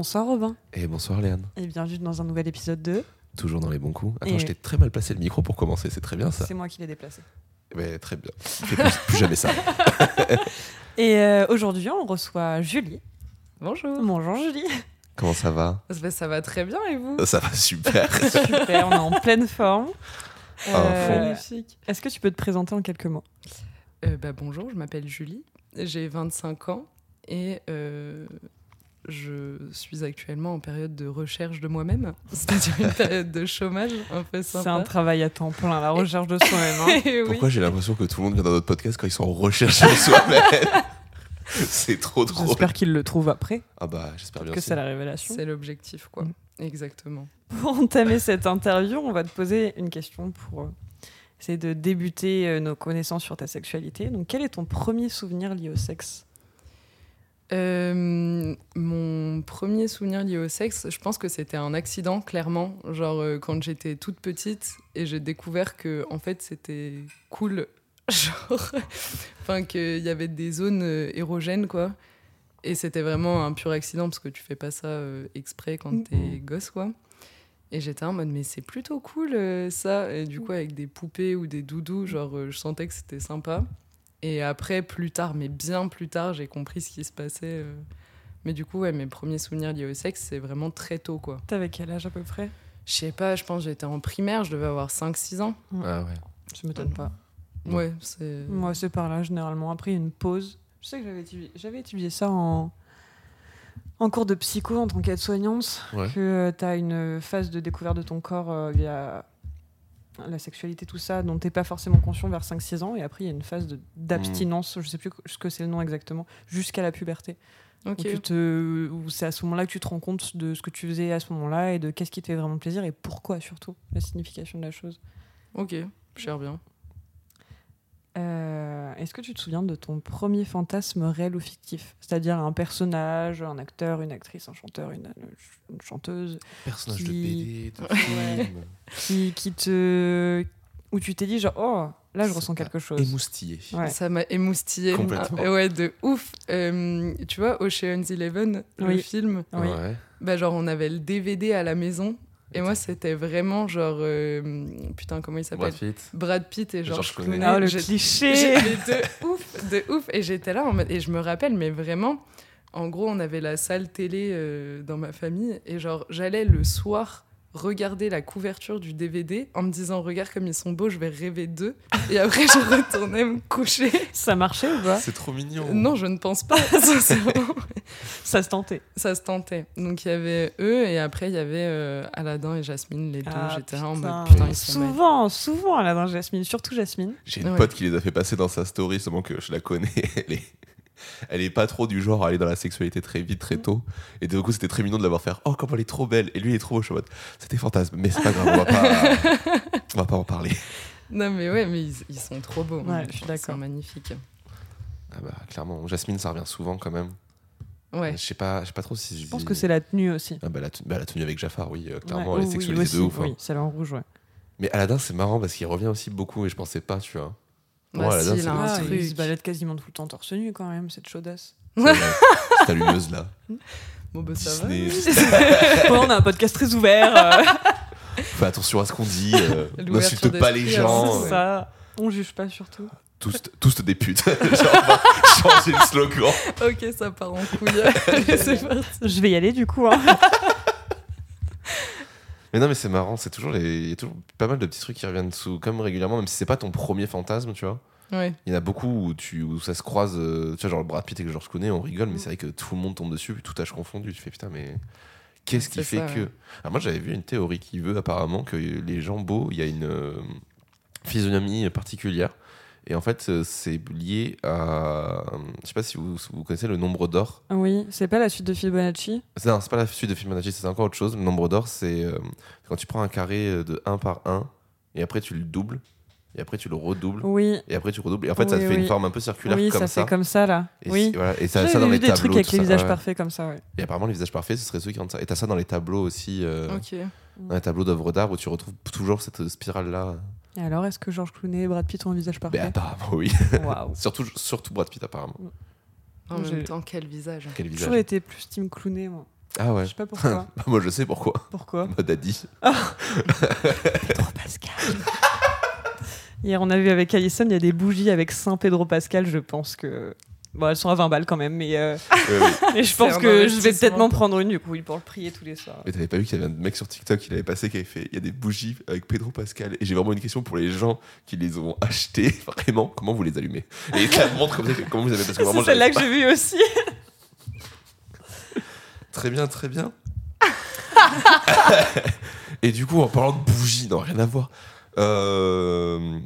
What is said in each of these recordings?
Bonsoir Robin Et bonsoir Léane. et bienvenue dans un nouvel épisode de Toujours dans les bons coups. Attends, Et- je t'ai très mal placé le micro pour commencer, c'est très bien ça. C'est moi qui l'ai déplacé. Mais très bien. Fais plus, plus jamais ça. Et euh, aujourd'hui, on reçoit Julie. Bonjour. Bonjour Julie. Comment ça va? Ça, ça va très bien et vous? Ça va super. Super, on est en pleine forme. Magnifique. Est-ce que tu peux te présenter en quelques mots? Euh, bah, bonjour, je m'appelle Julie, j'ai 25 ans et euh, je suis actuellement en période de recherche de moi-même, c'est-à-dire une période de chômage un peu C'est un sympa. travail à temps plein, la recherche de soi-même. hein. Oui. Pourquoi j'ai l'impression que tout le monde vient dans notre podcast quand ils sont en recherche de soi-même C'est trop drôle. J'espère qu'il le trouve après, Ah bah j'espère bien. que c'est la révélation. C'est l'objectif, quoi. Mm. Exactement. Pour entamer cette interview, on va te poser une question pour euh, essayer de débuter euh, nos connaissances sur ta sexualité. Donc, quel est ton premier souvenir lié au sexe? Euh, mon premier souvenir lié au sexe, je pense que c'était un accident, clairement. Genre euh, quand j'étais toute petite et j'ai découvert que en fait c'était cool, genre, enfin qu'il y avait des zones euh, érogènes quoi. Et c'était vraiment un pur accident parce que tu fais pas ça exprès quand t'es gosse quoi. Et j'étais en mode mais c'est plutôt cool ça. Et du coup avec des poupées ou des doudous, genre je sentais que c'était sympa. Et après, plus tard, mais bien plus tard, j'ai compris ce qui se passait. euh. Mais du coup, ouais, mes premiers souvenirs liés au sexe, c'est vraiment très tôt, quoi. T'avais quel âge à peu près? Je sais pas, je pense que j'étais en primaire, je devais avoir 5-6 ans. Ah ouais. Ça m'étonne pas. Ouais. Ouais, c'est... Moi, c'est par là, généralement. Après une pause. Je sais que j'avais étudié, j'avais étudié ça en, en cours de psycho en tant qu'aide-soignante. Ouais. Que tu as une phase de découverte de ton corps euh, via la sexualité, tout ça, dont tu pas forcément conscient vers 5-6 ans. Et après, il y a une phase d'abstinence, je sais plus ce que c'est le nom exactement, jusqu'à la puberté. Ok. Où, tu te- où c'est à ce moment-là que tu te rends compte de ce que tu faisais à ce moment-là et de qu'est-ce qui te fait vraiment plaisir et pourquoi surtout, la signification de la chose. Ok, cher bien. Euh, Est-ce que tu te souviens de ton premier fantasme réel ou fictif? C'est-à-dire un personnage, un acteur, une actrice, un chanteur, une, une chanteuse Personnage de Qui- BD, de film. qui, qui te. où tu t'es dit, genre, oh, là je Ça ressens quelque chose. Émoustillé. Ouais. Ça m'a émoustillé. Complètement. Ah, ouais, de ouf. Euh, tu vois, Ocean's Eleven, le Oui. film, Oui. Ouais. bah genre on avait le DVD à la maison. Et moi, c'était vraiment genre... euh, Putain, comment il s'appelle Brad Pitt. Brad Pitt et George George Clooney. Le cliché de ouf, de ouf. Et j'étais là en mode- et je me rappelle, mais vraiment, en gros, on avait la salle télé euh, dans ma famille et genre j'allais le soir regarder la couverture du DVD en me disant regarde comme ils sont beaux, je vais rêver d'eux. Et après je retournais me coucher. Ça marchait ou pas C'est trop mignon. Non, je ne pense pas. sincèrement. Ça se tentait. Ça se tentait. Donc il y avait eux et après il y avait euh, Aladdin et Jasmine, les deux. Ah, J'étais en mode putain, ils sont. Souvent, souvent, Aladdin Jasmine, surtout Jasmine. J'ai une Ouais. pote qui les a fait passer dans sa story, seulement que je la connais. Elle est, elle est pas trop du genre à aller dans la sexualité très vite, très tôt. Et du coup, c'était très mignon de l'avoir faire. Oh, comment elle est trop belle. Et lui, il est trop beau. Je C'était fantasme. Mais c'est pas grave, on va pas, on va pas en parler. Non mais ouais, mais ils, ils sont trop beaux. Ouais, je suis d'accord. magnifiques. Ah bah, clairement, Jasmine, ça revient souvent quand même. Ouais. Je sais pas, je sais pas trop si. Je pense que c'est la tenue aussi. Ah bah, la, tenue- bah, la tenue avec Jafar, oui, euh, clairement, Ouais. elle est Oh, oui, sexualisée de ouf. hein. Oui, celle en rouge, ouais. Mais Aladdin, c'est marrant parce qu'il revient aussi beaucoup et je pensais pas, tu vois. Ouais, si, il c'est a un Ah, truc. il se balade quasiment tout le temps torse nu quand même, cette chaudasse. C'est, Cette allumeuse là. Bon, bah, ça va. On a un podcast très ouvert. euh, Fais attention à ce qu'on dit. euh, N'insulte pas les d'esprit, gens. hein, c'est euh, ça. On juge pas surtout. tous, tous des putes. Changer le slogan. Ok, ça part en couille. Je vais y aller du coup. hein. Mais non, mais c'est marrant, c'est toujours les... il y a toujours pas mal de petits trucs qui reviennent sous, comme régulièrement, même si c'est pas ton premier fantasme, tu vois. Ouais. Il y en a beaucoup où, tu, où ça se croise. euh, tu vois, genre Brad Pitt et George Clooney, on rigole, mais Mm. c'est vrai que tout le monde tombe dessus, puis tout âge confondu. Tu fais putain, mais qu'est-ce qui fait ça, que. ouais. Alors, moi, j'avais vu une théorie qui veut apparemment que les gens beaux, il y a une euh, physionomie particulière. Et en fait, euh, c'est lié à. Je sais pas si vous, vous connaissez le nombre d'or. Oui, c'est pas la suite de Fibonacci Non, c'est pas la suite de Fibonacci, c'est encore autre chose. Le nombre d'or, c'est euh, quand tu prends un carré de 1 par 1, et après tu le doubles, et après tu le redoubles, Oui, et après tu redoubles. Et en fait, ça Oui, te fait une forme un peu circulaire oui, comme ça, ça. fait comme ça là. Et, oui. voilà, et ça, ça dans vu les des tableaux. trucs avec les visages ouais. parfaits comme ça, ouais. Et apparemment, les visages parfaits, ce serait ceux qui rendent ça. Et t'as ça dans les tableaux aussi, euh, Ok. dans les tableaux d'œuvres d'art où tu retrouves toujours cette spirale-là. Et alors, est-ce que George Clooney et Brad Pitt ont un visage Mais parfait apparemment, oui. Waouh. surtout, surtout Brad Pitt, apparemment. En J'ai- même temps, quel visage. Quel J'ai visage. toujours été plus Team Clooney, moi. Ah ouais. Je sais pas pourquoi. Bah, Moi, je sais pourquoi. pourquoi Bah, Daddy. Pedro Pascal. Hier, on a vu avec Alison, il y a des bougies avec Saint Pedro Pascal. Je pense que. Bon, elles sont à 20 balles quand même, mais, euh, mais je pense que je vais peut-être m'en prendre une du coup, pour le prier tous les soirs. Mais t'avais pas vu qu'il y avait un mec sur TikTok qui l'avait passé qui avait fait il y a des bougies avec Pedro Pascal. Et j'ai vraiment une question pour les gens qui les ont achetées. Vraiment comment vous les allumez? Et ça montre comme ça que- comment vous avez parce que vraiment C'est celle-là que j'ai vue aussi. très bien très bien. Et du coup en parlant de bougies non rien à voir. Euh,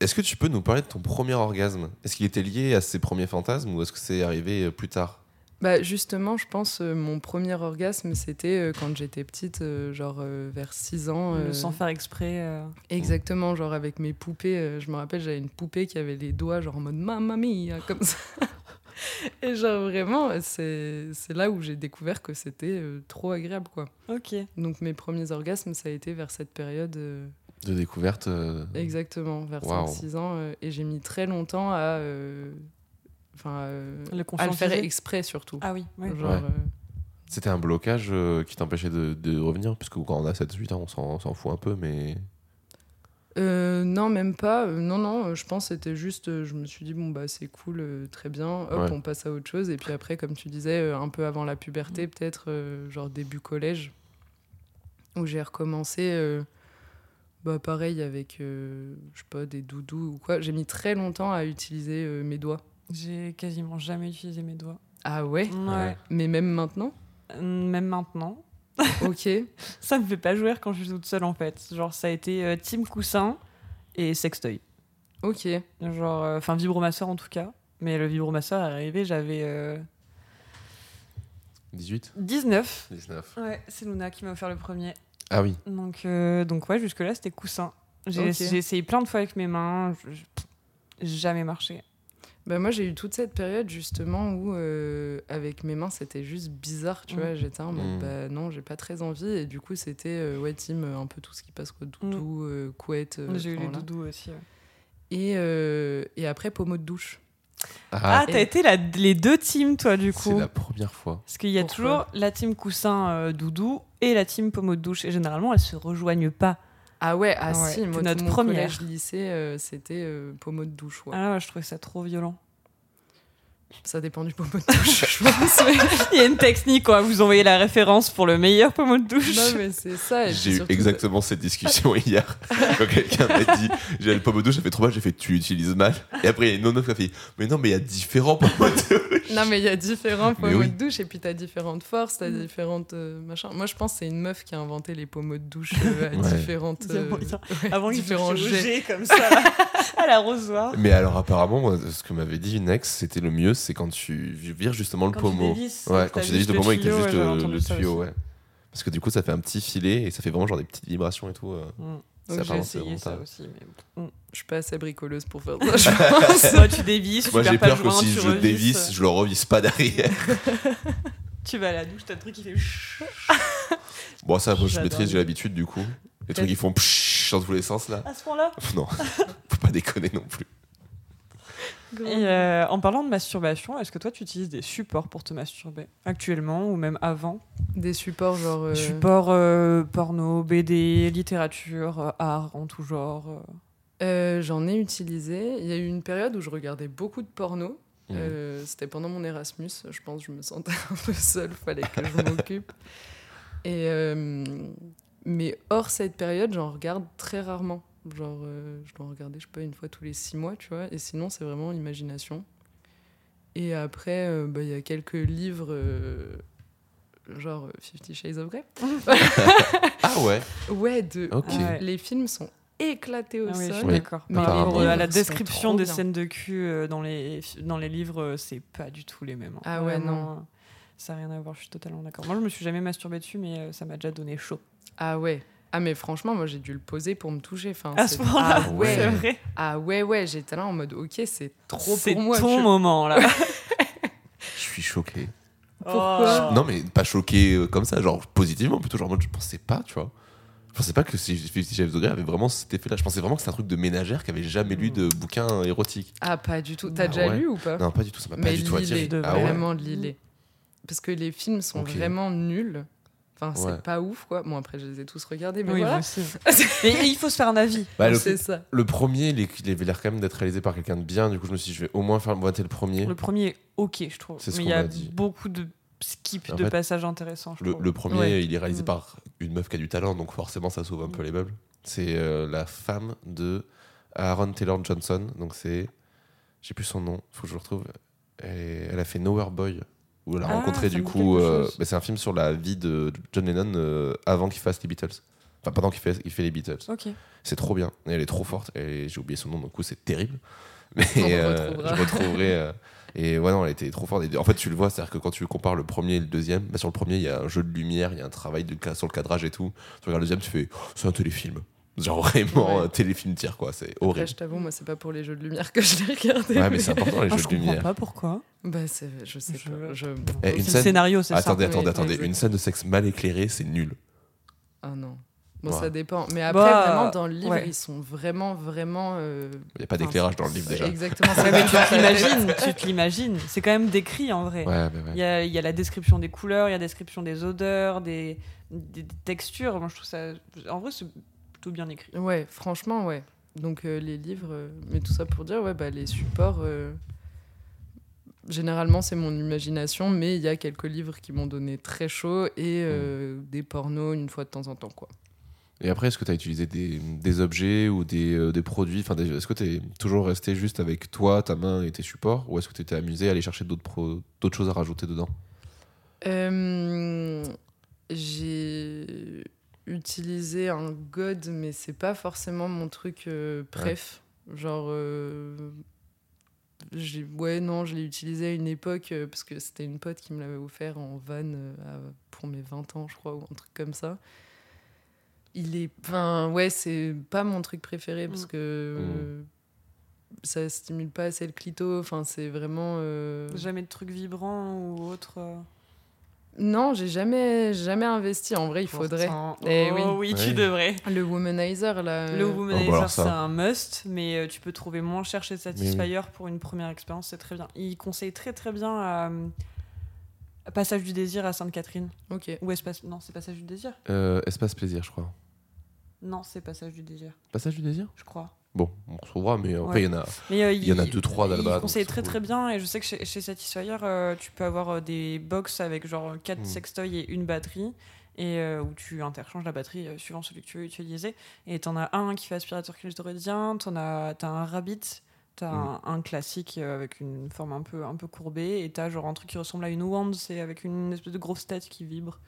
est-ce que tu peux nous parler de ton premier orgasme? Est-ce qu'il était lié à ses premiers fantasmes ou est-ce que c'est arrivé euh, plus tard? Bah justement, je pense euh, mon premier orgasme, c'était euh, quand j'étais petite, euh, genre euh, vers 6 ans. euh, Sans faire exprès. euh. Exactement, genre avec mes poupées. euh, je me rappelle, j'avais une poupée qui avait les doigts genre en mode mamma mia, comme ça. Et genre vraiment, c'est c'est là où j'ai découvert que c'était euh, trop agréable, quoi. Ok. Donc mes premiers orgasmes, ça a été vers cette période. De découverte euh, Exactement, vers Waouh. 5-6 ans. euh, et j'ai mis très longtemps à, euh, enfin, euh, Le à le faire exprès surtout. Ah oui, ouais. Genre, Ouais. euh, C'était un blocage euh, qui t'empêchait de, de revenir Parce que quand on a 7-8 ans, on s'en- on s'en fout un peu, mais. euh, non, même pas. Euh, non, non, euh, je pense que c'était juste, je me suis dit, bon, bah c'est cool, euh, très bien, hop, Ouais. on passe à autre chose. Et puis après, comme tu disais, euh, un peu avant la Mm. puberté, peut-être, euh, genre début collège, où j'ai recommencé, euh, bah pareil, avec, euh, je sais pas, des doudous ou quoi. J'ai mis très longtemps à utiliser euh, mes doigts. J'ai quasiment jamais utilisé mes doigts. Ah ouais? Ouais. Mais même maintenant? Même maintenant. Ok. Ça me fait pas jouer quand je suis toute seule en fait. Genre ça a été euh, team coussin et sextoy. Ok. Genre, euh, enfin vibromasseur en tout cas. Mais le vibromasseur est arrivé, j'avais euh, 18 19. 19. Ouais, c'est Luna qui m'a offert le premier. Ah oui. Donc, euh, donc ouais, jusque-là c'était coussin. J'ai essayé plein de fois avec mes mains, je- jamais marché. Bah moi j'ai eu toute cette période justement où euh, avec mes mains c'était juste bizarre, tu Mm. vois, j'étais en mode Mm. bah non j'ai pas très envie et du coup c'était euh, ouais team euh, un peu tout ce qui passe quoi, doudou, euh, couette. euh, J'ai eu les doudous aussi. ouais. Et, euh, et après pommeau de douche. Ah, et- t'as été la- les deux teams toi du c'est coup. la première fois. Parce qu'il y a Pourquoi toujours la team coussin euh, doudou et la team pommeau de douche. Et généralement, elles se rejoignent pas. Ah ouais, ah Ah ouais, si, moi notre mon première. collège lycée euh, c'était euh, pommeau de douche. ouais. Ah là, je trouvais ça trop violent. Ça dépend du pommeau de douche, je pense. Il y a une technique, quoi. Vous envoyez la référence pour le meilleur pommeau de douche. non mais c'est ça. J'ai eu exactement cette discussion hier. Quand quelqu'un m'a dit J'ai le pommeau de douche, ça fait trop mal, j'ai fait Tu l'utilises mal. Et après, il y a une autre qui a fait Mais non, mais il y a différents pommeaux de douche. Non, mais il y a différents pommeaux oui. de douche et puis t'as différentes forces, t'as Mm. différentes euh, machins. Moi, je pense que c'est une meuf qui a inventé les pommeaux de douche euh, à Ouais. différentes. Euh, ouais, Avant, différents jets. comme ça, à l'arrosoir. Mais alors, apparemment, moi, ce que m'avait dit une ex, c'était le mieux, c'est quand tu vires justement le Quand pommeau. ouais, quand tu dévisses juste le pommeau et que t'as tuyau, juste le, tuyau, ouais. Parce que du coup, ça fait un petit filet et ça fait vraiment genre des petites vibrations et tout. euh. Mm. Ça, Donc, j'ai essayé vraiment ça aussi. Mais... Mm. Je suis pas assez bricoleuse pour faire ça, je pense. Moi, tu dévisses, Moi, j'ai peur que si je dévisse, je le revisse pas derrière. Tu vas à la douche, t'as le truc qui fait. bon, ça, moi, je maîtrise, j'ai l'habitude du coup. Les trucs qui font dans tous les sens là. À ce point-là? Non, faut pas déconner non plus. Et euh, en parlant de masturbation, est-ce que toi tu utilises des supports pour te masturber actuellement ou même avant? Des supports genre. euh, Supports euh, porno, BD, littérature, art en tout genre. euh. euh, J'en ai utilisé. Il y a eu une période où je regardais beaucoup de porno. Euh, C'était pendant mon Erasmus. Je pense que je me sentais un peu seule. Fallait que je m'occupe. Et euh, mais hors cette période, j'en regarde très rarement. Genre, euh, je dois regarder, je sais pas, une fois tous les six mois, tu vois. Et sinon, c'est vraiment imagination. Et après, euh, bah, il y a quelques livres, euh, genre Fifty Shades of Grey. Ah ouais Ouais, de. Ah ouais. les films sont éclatés au Ah oui, je sol. d'accord. Mais la description des bien. scènes de cul euh, dans les, dans les livres, euh, c'est pas du tout les mêmes. hein. Ah ouais, Vraiment, euh, Ça n'a rien à voir, je suis totalement d'accord. Moi, je me suis jamais masturbée dessus, mais euh, ça m'a déjà donné chaud. Ah ouais. Ah mais franchement, moi j'ai dû le poser pour me toucher. Enfin, À ce c'est- moment-là, ah ouais. c'est vrai. Ah ouais, ouais, j'étais là en mode ok, c'est trop C'est pour moi. ton je- moment, là. Je suis choqué. Pourquoi Oh. Non, mais pas choqué euh, comme ça, genre positivement, plutôt genre en mode je pensais pas, tu vois. Je pensais pas que si Fifty Shades of Grey avait vraiment cet effet-là. Je pensais vraiment que c'était un truc de ménagère qui avait jamais lu de bouquin érotique. Ah pas du tout. T'as Ah déjà ouais. lu ou pas? Non, pas du tout, ça m'a pas du tout attiré. lis-les, Ah ouais. vraiment lis-les. Parce que les films sont vraiment nuls. Enfin, Ouais. c'est pas ouf quoi. Bon après je les ai tous regardés, mais Oui, voilà. Mais il faut se faire un avis. Bah, le, c'est ça. le premier, il, est- il avait l'air quand même d'être réalisé par quelqu'un de bien. Du coup, je me suis dit, je vais au moins faire voter le premier. Le premier est ok, je trouve. C'est ce Mais qu'on il y a m'a dit. beaucoup de skip En de fait, passages intéressants, je Le, trouve. le premier, Ouais. il est réalisé Mm. par une meuf qui a du talent, donc forcément, ça sauve un peu les meubles. C'est euh, la femme de Aaron Taylor Johnson. Donc, c'est. J'ai plus son nom, faut que je le retrouve. Et elle a fait Nowhere Boy, où elle a Ah, rencontré du coup. euh, bah, c'est un film sur la vie de John Lennon euh, avant qu'il fasse les Beatles. Enfin, pendant qu'il fait, il fait les Beatles. C'est trop bien. Et elle est trop forte. Et j'ai oublié son nom, donc du coup, c'est terrible. Mais euh, je retrouverai. et ouais, non, elle était trop forte. Et en fait, tu le vois, c'est-à-dire que quand tu compares le premier et le deuxième, bah, sur le premier, il y a un jeu de lumière, il y a un travail de, sur le cadrage et tout. Tu regardes le deuxième, tu fais, oh, c'est un téléfilm. Genre vraiment Ouais. un téléfilm tir, quoi. C'est Après horrible. je t'avoue, moi c'est pas pour les jeux de lumière que je l'ai regardé. Ouais, mais c'est important les Ah, jeux je de comprends lumière. pas pourquoi. Bah c'est, je sais Je- pas. Je... Eh, une C'est scène- le scénario, c'est ça. Attendez, attendez, oui, attendez. oui. Une scène de sexe mal éclairée, c'est nul. Ah non. Bon, Ouais. ça dépend. Mais après, Bah, vraiment, dans le livre, ouais. ils sont vraiment, vraiment. euh, Il n'y a pas enfin, d'éclairage dans le livre déjà. Exactement. Mais tu l'imagines, tu te l'imagines. C'est quand même décrit en vrai. Ouais. Il y, a, il y a la description des couleurs, il y a la description des odeurs, des, des- des textures. Moi, je trouve ça. En vrai, c'est plutôt bien écrit. Ouais, franchement, ouais. Donc euh, les livres, euh, mais tout ça pour dire, ouais, bah, les supports, euh, généralement c'est mon imagination, mais il y a quelques livres qui m'ont donné très chaud et euh, des pornos une fois de temps en temps, quoi. Et après, est-ce que tu as utilisé des, des objets ou des, euh, des produits? Enfin, des- Est-ce que tu es toujours resté juste avec toi, ta main et tes supports? Ou est-ce que tu t'es amusé à aller chercher d'autres pro- d'autres choses à rajouter dedans? Euh, j'ai utilisé un god, mais c'est pas forcément mon truc euh, préf. Genre, euh, j'ai- ouais, non, je l'ai utilisé à une époque euh, parce que c'était une pote qui me l'avait offert en van euh, pour mes 20 ans, je crois, ou un truc comme ça. Il est. Enfin, ouais, c'est pas mon truc préféré parce Mm. que. euh, ça stimule pas assez le clito, enfin c'est vraiment. euh, Jamais de trucs vibrants ou autre. Euh, Non, j'ai jamais, jamais investi. En vrai, il faudrait. pourtant. Eh oh, oui. oui, tu Oui. devrais. Le womanizer, là. Le euh, Womanizer, Oh, bah ça. c'est un must, mais euh, tu peux trouver moins cher chez Satisfyer pour une première expérience, c'est très bien. Il conseille très très bien à Passage du désir à Sainte-Catherine. Ok. Ou Espace. Non, c'est Passage du désir Euh, Espace plaisir, je crois. Non, c'est Passage du désir, Passage du désir? Je crois. Bon, on retrouvera, mais après, Ouais. il y en a. Mais, euh, Il y en a deux, trois donc conseille très très bien et je sais que chez, chez Satisfyer, euh, tu peux avoir euh, des box avec genre 4 Mm. sextoys et une batterie et euh, où tu interchanges la batterie suivant celui que tu veux utiliser. Et t'en as un qui fait aspirateur clitoridien, t'en as, t'as un rabbit, t'as Mm. un, un classique euh, avec une forme un peu, un peu courbée et t'as genre un truc qui ressemble à une wand, c'est avec une espèce de grosse tête qui vibre.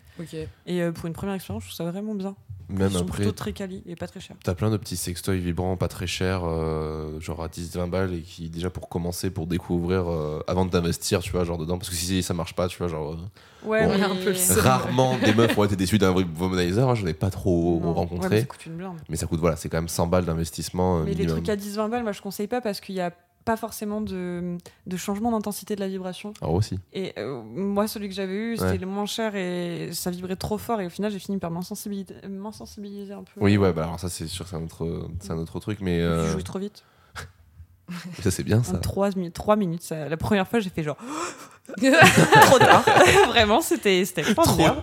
Et euh, pour une première expérience, je trouve ça vraiment bien. Même Ils sont après, plutôt très quali et pas très cher. T'as plein de petits sextoys vibrants, pas très chers, euh, genre à 10-20 balles, et qui, déjà pour commencer, pour découvrir, euh, avant de t'investir, tu vois, genre dedans, parce que si ça marche pas, tu vois, genre. euh, Ouais, Bon. A un peu le rarement des meufs ont été déçues d'un vrai womanizer, hein, j'en ai pas trop Non. Ouais, rencontré. mais ça coûte une blinde. mais ça coûte, voilà, c'est quand même 100 balles d'investissement euh, Mais les minimum. trucs à 10-20 balles, moi je conseille pas parce qu'il n'y a pas forcément de, de changement d'intensité de la vibration. Alors aussi. Et euh, moi, celui que j'avais eu, c'était Ouais. le moins cher et ça vibrait trop fort. Et au final, j'ai fini par m'insensibiliser un peu. Oui, ouais, bah alors ça, c'est sûr, c'est un autre, un autre truc, mais Tu euh, joues trop vite. ça, c'est bien ça. 3, minutes. ça- La première fois, j'ai fait genre trop tard. Vraiment, c'était Trop bien.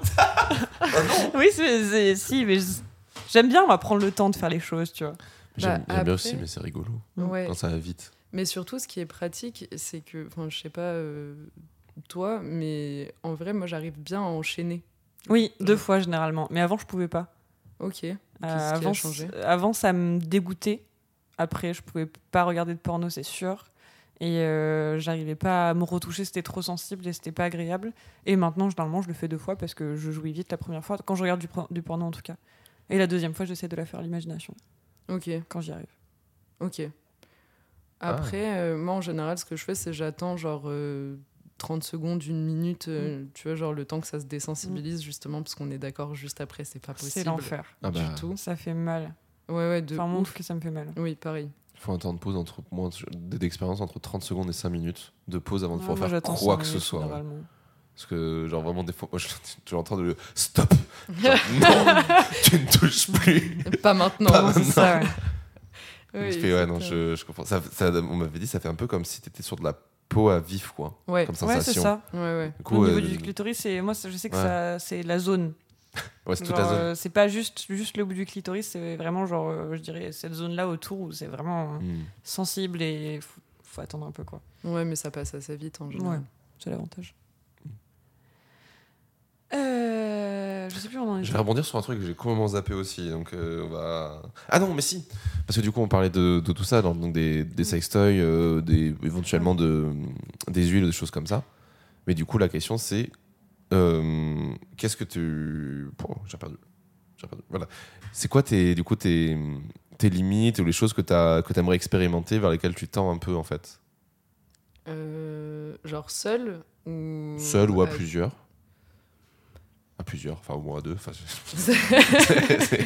oui, c'est- c'est- si, mais je- j'aime bien moi, prendre le temps de faire les choses, tu vois. J'aime Bah, j'aime bien aussi, mais c'est rigolo. Ouais. Quand ça va vite. Mais surtout, ce qui est pratique, c'est que, enfin, je sais pas euh, toi, mais en vrai, moi, j'arrive bien à enchaîner. Oui, deux Ouais. fois généralement. Mais avant, je pouvais pas. Ok. Euh, qui a avant, changé? avant, ça me dégoûtait. Après, je pouvais pas regarder de porno, c'est sûr. Et euh, j'arrivais pas à me retoucher, c'était trop sensible et c'était pas agréable. Et maintenant, généralement, je le fais deux fois parce que je jouis vite la première fois, quand je regarde du, du porno en tout cas. Et la deuxième fois, j'essaie de la faire à l'imagination, Ok. quand j'y arrive. Ok. Ah. Après, euh, moi en général, ce que je fais, c'est j'attends genre euh, 30 secondes, une minute, euh, tu vois, genre le temps que ça se désensibilise, justement, parce qu'on est d'accord, juste après, c'est pas C'est possible. l'enfer. Ah Du bah, tout. Ça fait mal. Ouais, ouais, de Enfin, tout cas, ça me fait mal. Oui, pareil. il faut un temps de pause entre moins d'expérience entre 30 secondes et 5 minutes de pause avant de Ouais, pouvoir faire quoi que ce soit. Parce que, genre, vraiment, des fois, moi, je suis en train de le stop. Genre, non, tu ne touches plus. pas maintenant. Pas non, maintenant. c'est Ça, ouais. Oui, Je fais, ouais, non, je, je comprends. Ça, ça- on m'avait dit, ça fait un peu comme si tu étais sur de la peau à vif, quoi. Ouais, Comme Ouais, sensation. c'est ça. ouais, ouais. Du coup, Au niveau euh, du clitoris, c'est moi, je sais que Ouais. ça, c'est la zone. ouais, c'est toute la zone. euh, c'est pas juste, juste le bout du clitoris, c'est vraiment genre, euh, je dirais, cette zone-là autour où c'est vraiment Hmm. sensible et faut, faut attendre un peu quoi. Ouais, mais ça passe assez vite en général. Ouais. C'est l'avantage. Euh, je sais plus où on en est. Je vais rebondir sur un truc que j'ai complètement zappé aussi. Donc, euh, on va. Ah non, mais si Parce que du coup, on parlait de, de tout ça, donc des, des sextoys, euh, des, éventuellement de, des huiles, des choses comme ça. Mais du coup, la question, c'est euh, qu'est-ce que tu. Oh, j'ai perdu. J'ai perdu. Voilà. C'est quoi tes, du coup, tes, tes limites ou les choses que tu aimerais expérimenter, vers lesquelles tu tends un peu, en fait? Euh, genre seul ou. Seul ou à euh, plusieurs À plusieurs, enfin, au moins à deux. Enfin,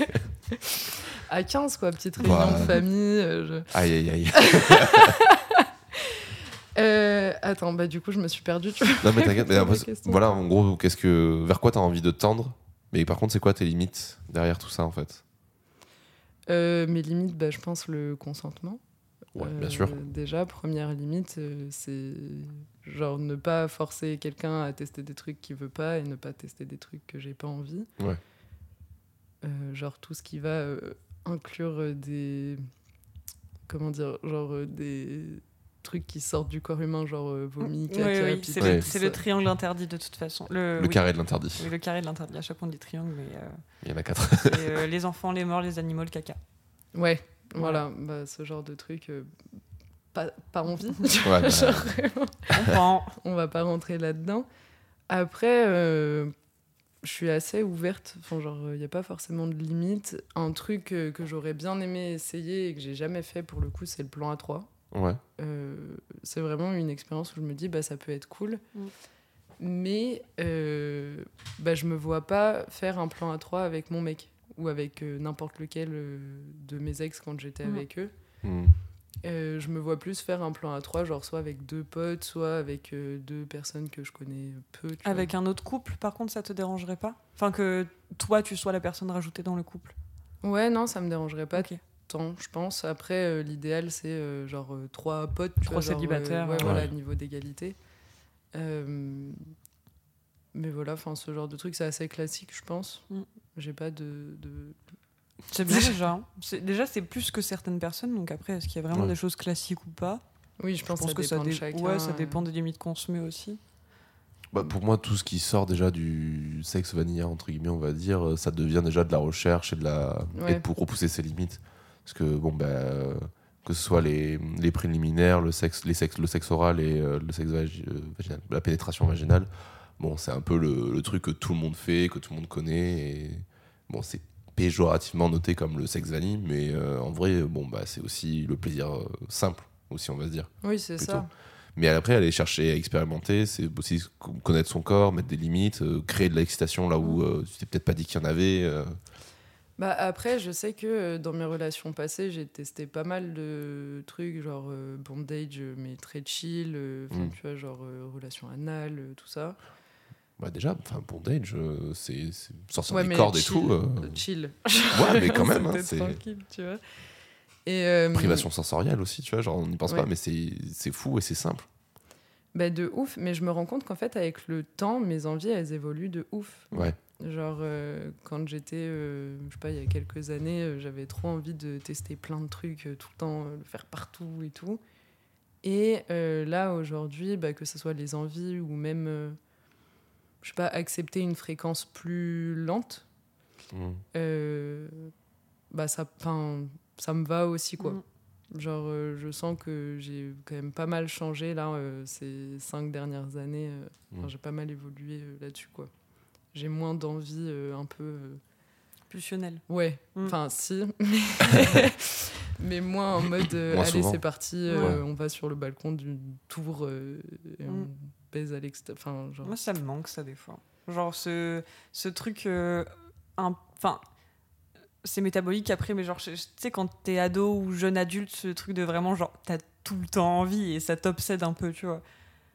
à 15, quoi, petite réunion de famille. euh, je- aïe, aïe, aïe. Euh, attends, bah du coup, je me suis perdue. Tu vois. Non, mais t'inquiète, voilà, en gros, qu'est-ce que, vers quoi t'as envie de tendre? Mais par contre, c'est quoi tes limites derrière tout ça, en fait? Euh, mes limites, bah, je pense le consentement. Ouais, Euh, bien sûr. Déjà, première limite, euh, c'est genre ne pas forcer quelqu'un à tester des trucs qu'il veut pas et ne pas tester des trucs que j'ai pas envie. Ouais. Euh, genre tout ce qui va euh, inclure euh, des. Comment dire Genre euh, des trucs qui sortent du corps humain, genre euh, vomi, Oui, caca, oui, pipi, c'est le, triangle interdit de toute façon. Le, Le oui. carré de l'interdit. Oui, le carré de l'interdit. À chaque fois on dit triangle, mais euh, Il y en a quatre. euh, les enfants, les morts, les animaux, le caca. Ouais, voilà, bah, ce genre de truc. euh, pas, pas envie. Ouais, bah, Genre, vraiment. On va pas rentrer là-dedans. Après, euh, je suis assez ouverte. Enfin, genre, il n'y a pas forcément de limite. Un truc euh, que j'aurais bien aimé essayer et que j'ai jamais fait pour le coup, c'est le plan A3. ouais. Euh, c'est vraiment une expérience où je me dis, bah, ça peut être cool. Mm. Mais euh, bah, je me vois pas faire un plan A3 avec mon mec ou avec euh, n'importe lequel euh, de mes ex quand j'étais Mm. avec eux. Hmm. Euh, je me vois plus faire un plan à trois, genre soit avec deux potes, soit avec euh, deux personnes que je connais peu. tu vois. Avec un autre couple, par contre, ça te dérangerait pas? Enfin, que toi, tu sois la personne rajoutée dans le couple? Ouais, non, ça me dérangerait pas Ok. tant, je pense. Après, euh, l'idéal, c'est euh, genre euh, trois potes, tu Trois vois, genre, euh, célibataires, ouais, ouais. voilà, niveau d'égalité. Mais voilà, enfin, ce genre de truc, c'est assez classique, je pense. Mm. J'ai pas de, de- C'est bien déjà. hein. C'est- Déjà, c'est plus que certaines personnes. Donc après, est-ce qu'il y a vraiment Ouais. des choses classiques ou pas? Oui, je pense, Je pense que que ça ça, dépend de dé- chacun. ouais, ça euh. dépend des limites qu'on se met aussi. Bah, pour moi, tout ce qui sort déjà du sexe vanilla, entre guillemets, on va dire, euh, ça devient déjà de la recherche et, de la... Ouais. et pour repousser ses limites. Parce que, bon, bah, que ce soit les, les préliminaires, le sexe, les sexes, le sexe oral et euh, le sexe vagi- euh, vaginal, la pénétration vaginale, bon, c'est un peu le, le truc que tout le monde fait, que tout le monde connaît. Et, bon, c'est péjorativement noté comme le sexe vanille, mais euh, en vrai, bon, bah, c'est aussi le plaisir euh, simple, aussi, on va se dire. Oui, c'est ça. Mais après, aller chercher à expérimenter, c'est aussi co- connaître son corps, mettre des limites, euh, créer de l'excitation là où tu t'es peut-être pas dit qu'il y en avait. Bah après, je sais que dans mes relations passées, j'ai testé pas mal de trucs, genre bondage, mais très chill, Mm. tu vois, genre relation anale, tout ça. Bah déjà, enfin bondage, euh, c'est c'est sortir Ouais, des mais cordes et tout. euh, euh, chill. Ouais, mais quand même, hein, C'était c'est tranquille, tu vois. Et, euh, privation sensorielle aussi, tu vois, genre on n'y pense Ouais. pas, mais c'est c'est fou et c'est simple. bah, de ouf, mais je me rends compte qu'en fait, avec le temps, mes envies, elles évoluent de ouf. Ouais. Genre, euh, quand j'étais, euh, je sais pas, il y a quelques années, euh, j'avais trop envie de tester plein de trucs euh, tout le temps, euh, le faire partout et tout. Et euh, là, aujourd'hui, bah, que ce soit les envies ou même, euh, je sais pas, accepter une fréquence plus lente, Mm. euh, bah ça, ça me va aussi, quoi. Mm. Genre, euh, je sens que j'ai quand même pas mal changé là euh, ces cinq dernières années. euh, Mm. J'ai pas mal évolué euh, là-dessus, quoi. J'ai moins d'envie euh, un peu. euh, Pulsionnel. Ouais, enfin si, mais, moins en mode euh, Moins allez c'est parti, euh, on va sur le balcon d'une tour euh, et on Baise à l'extérieur. Enfin, genre. Moi, ça me manque, ça, des fois. Genre, ce, ce truc. euh, un- Enfin. c'est métabolique après, mais genre, tu sais, quand t'es ado ou jeune adulte, ce truc de vraiment, genre, t'as tout le temps envie et ça t'obsède un peu, tu vois.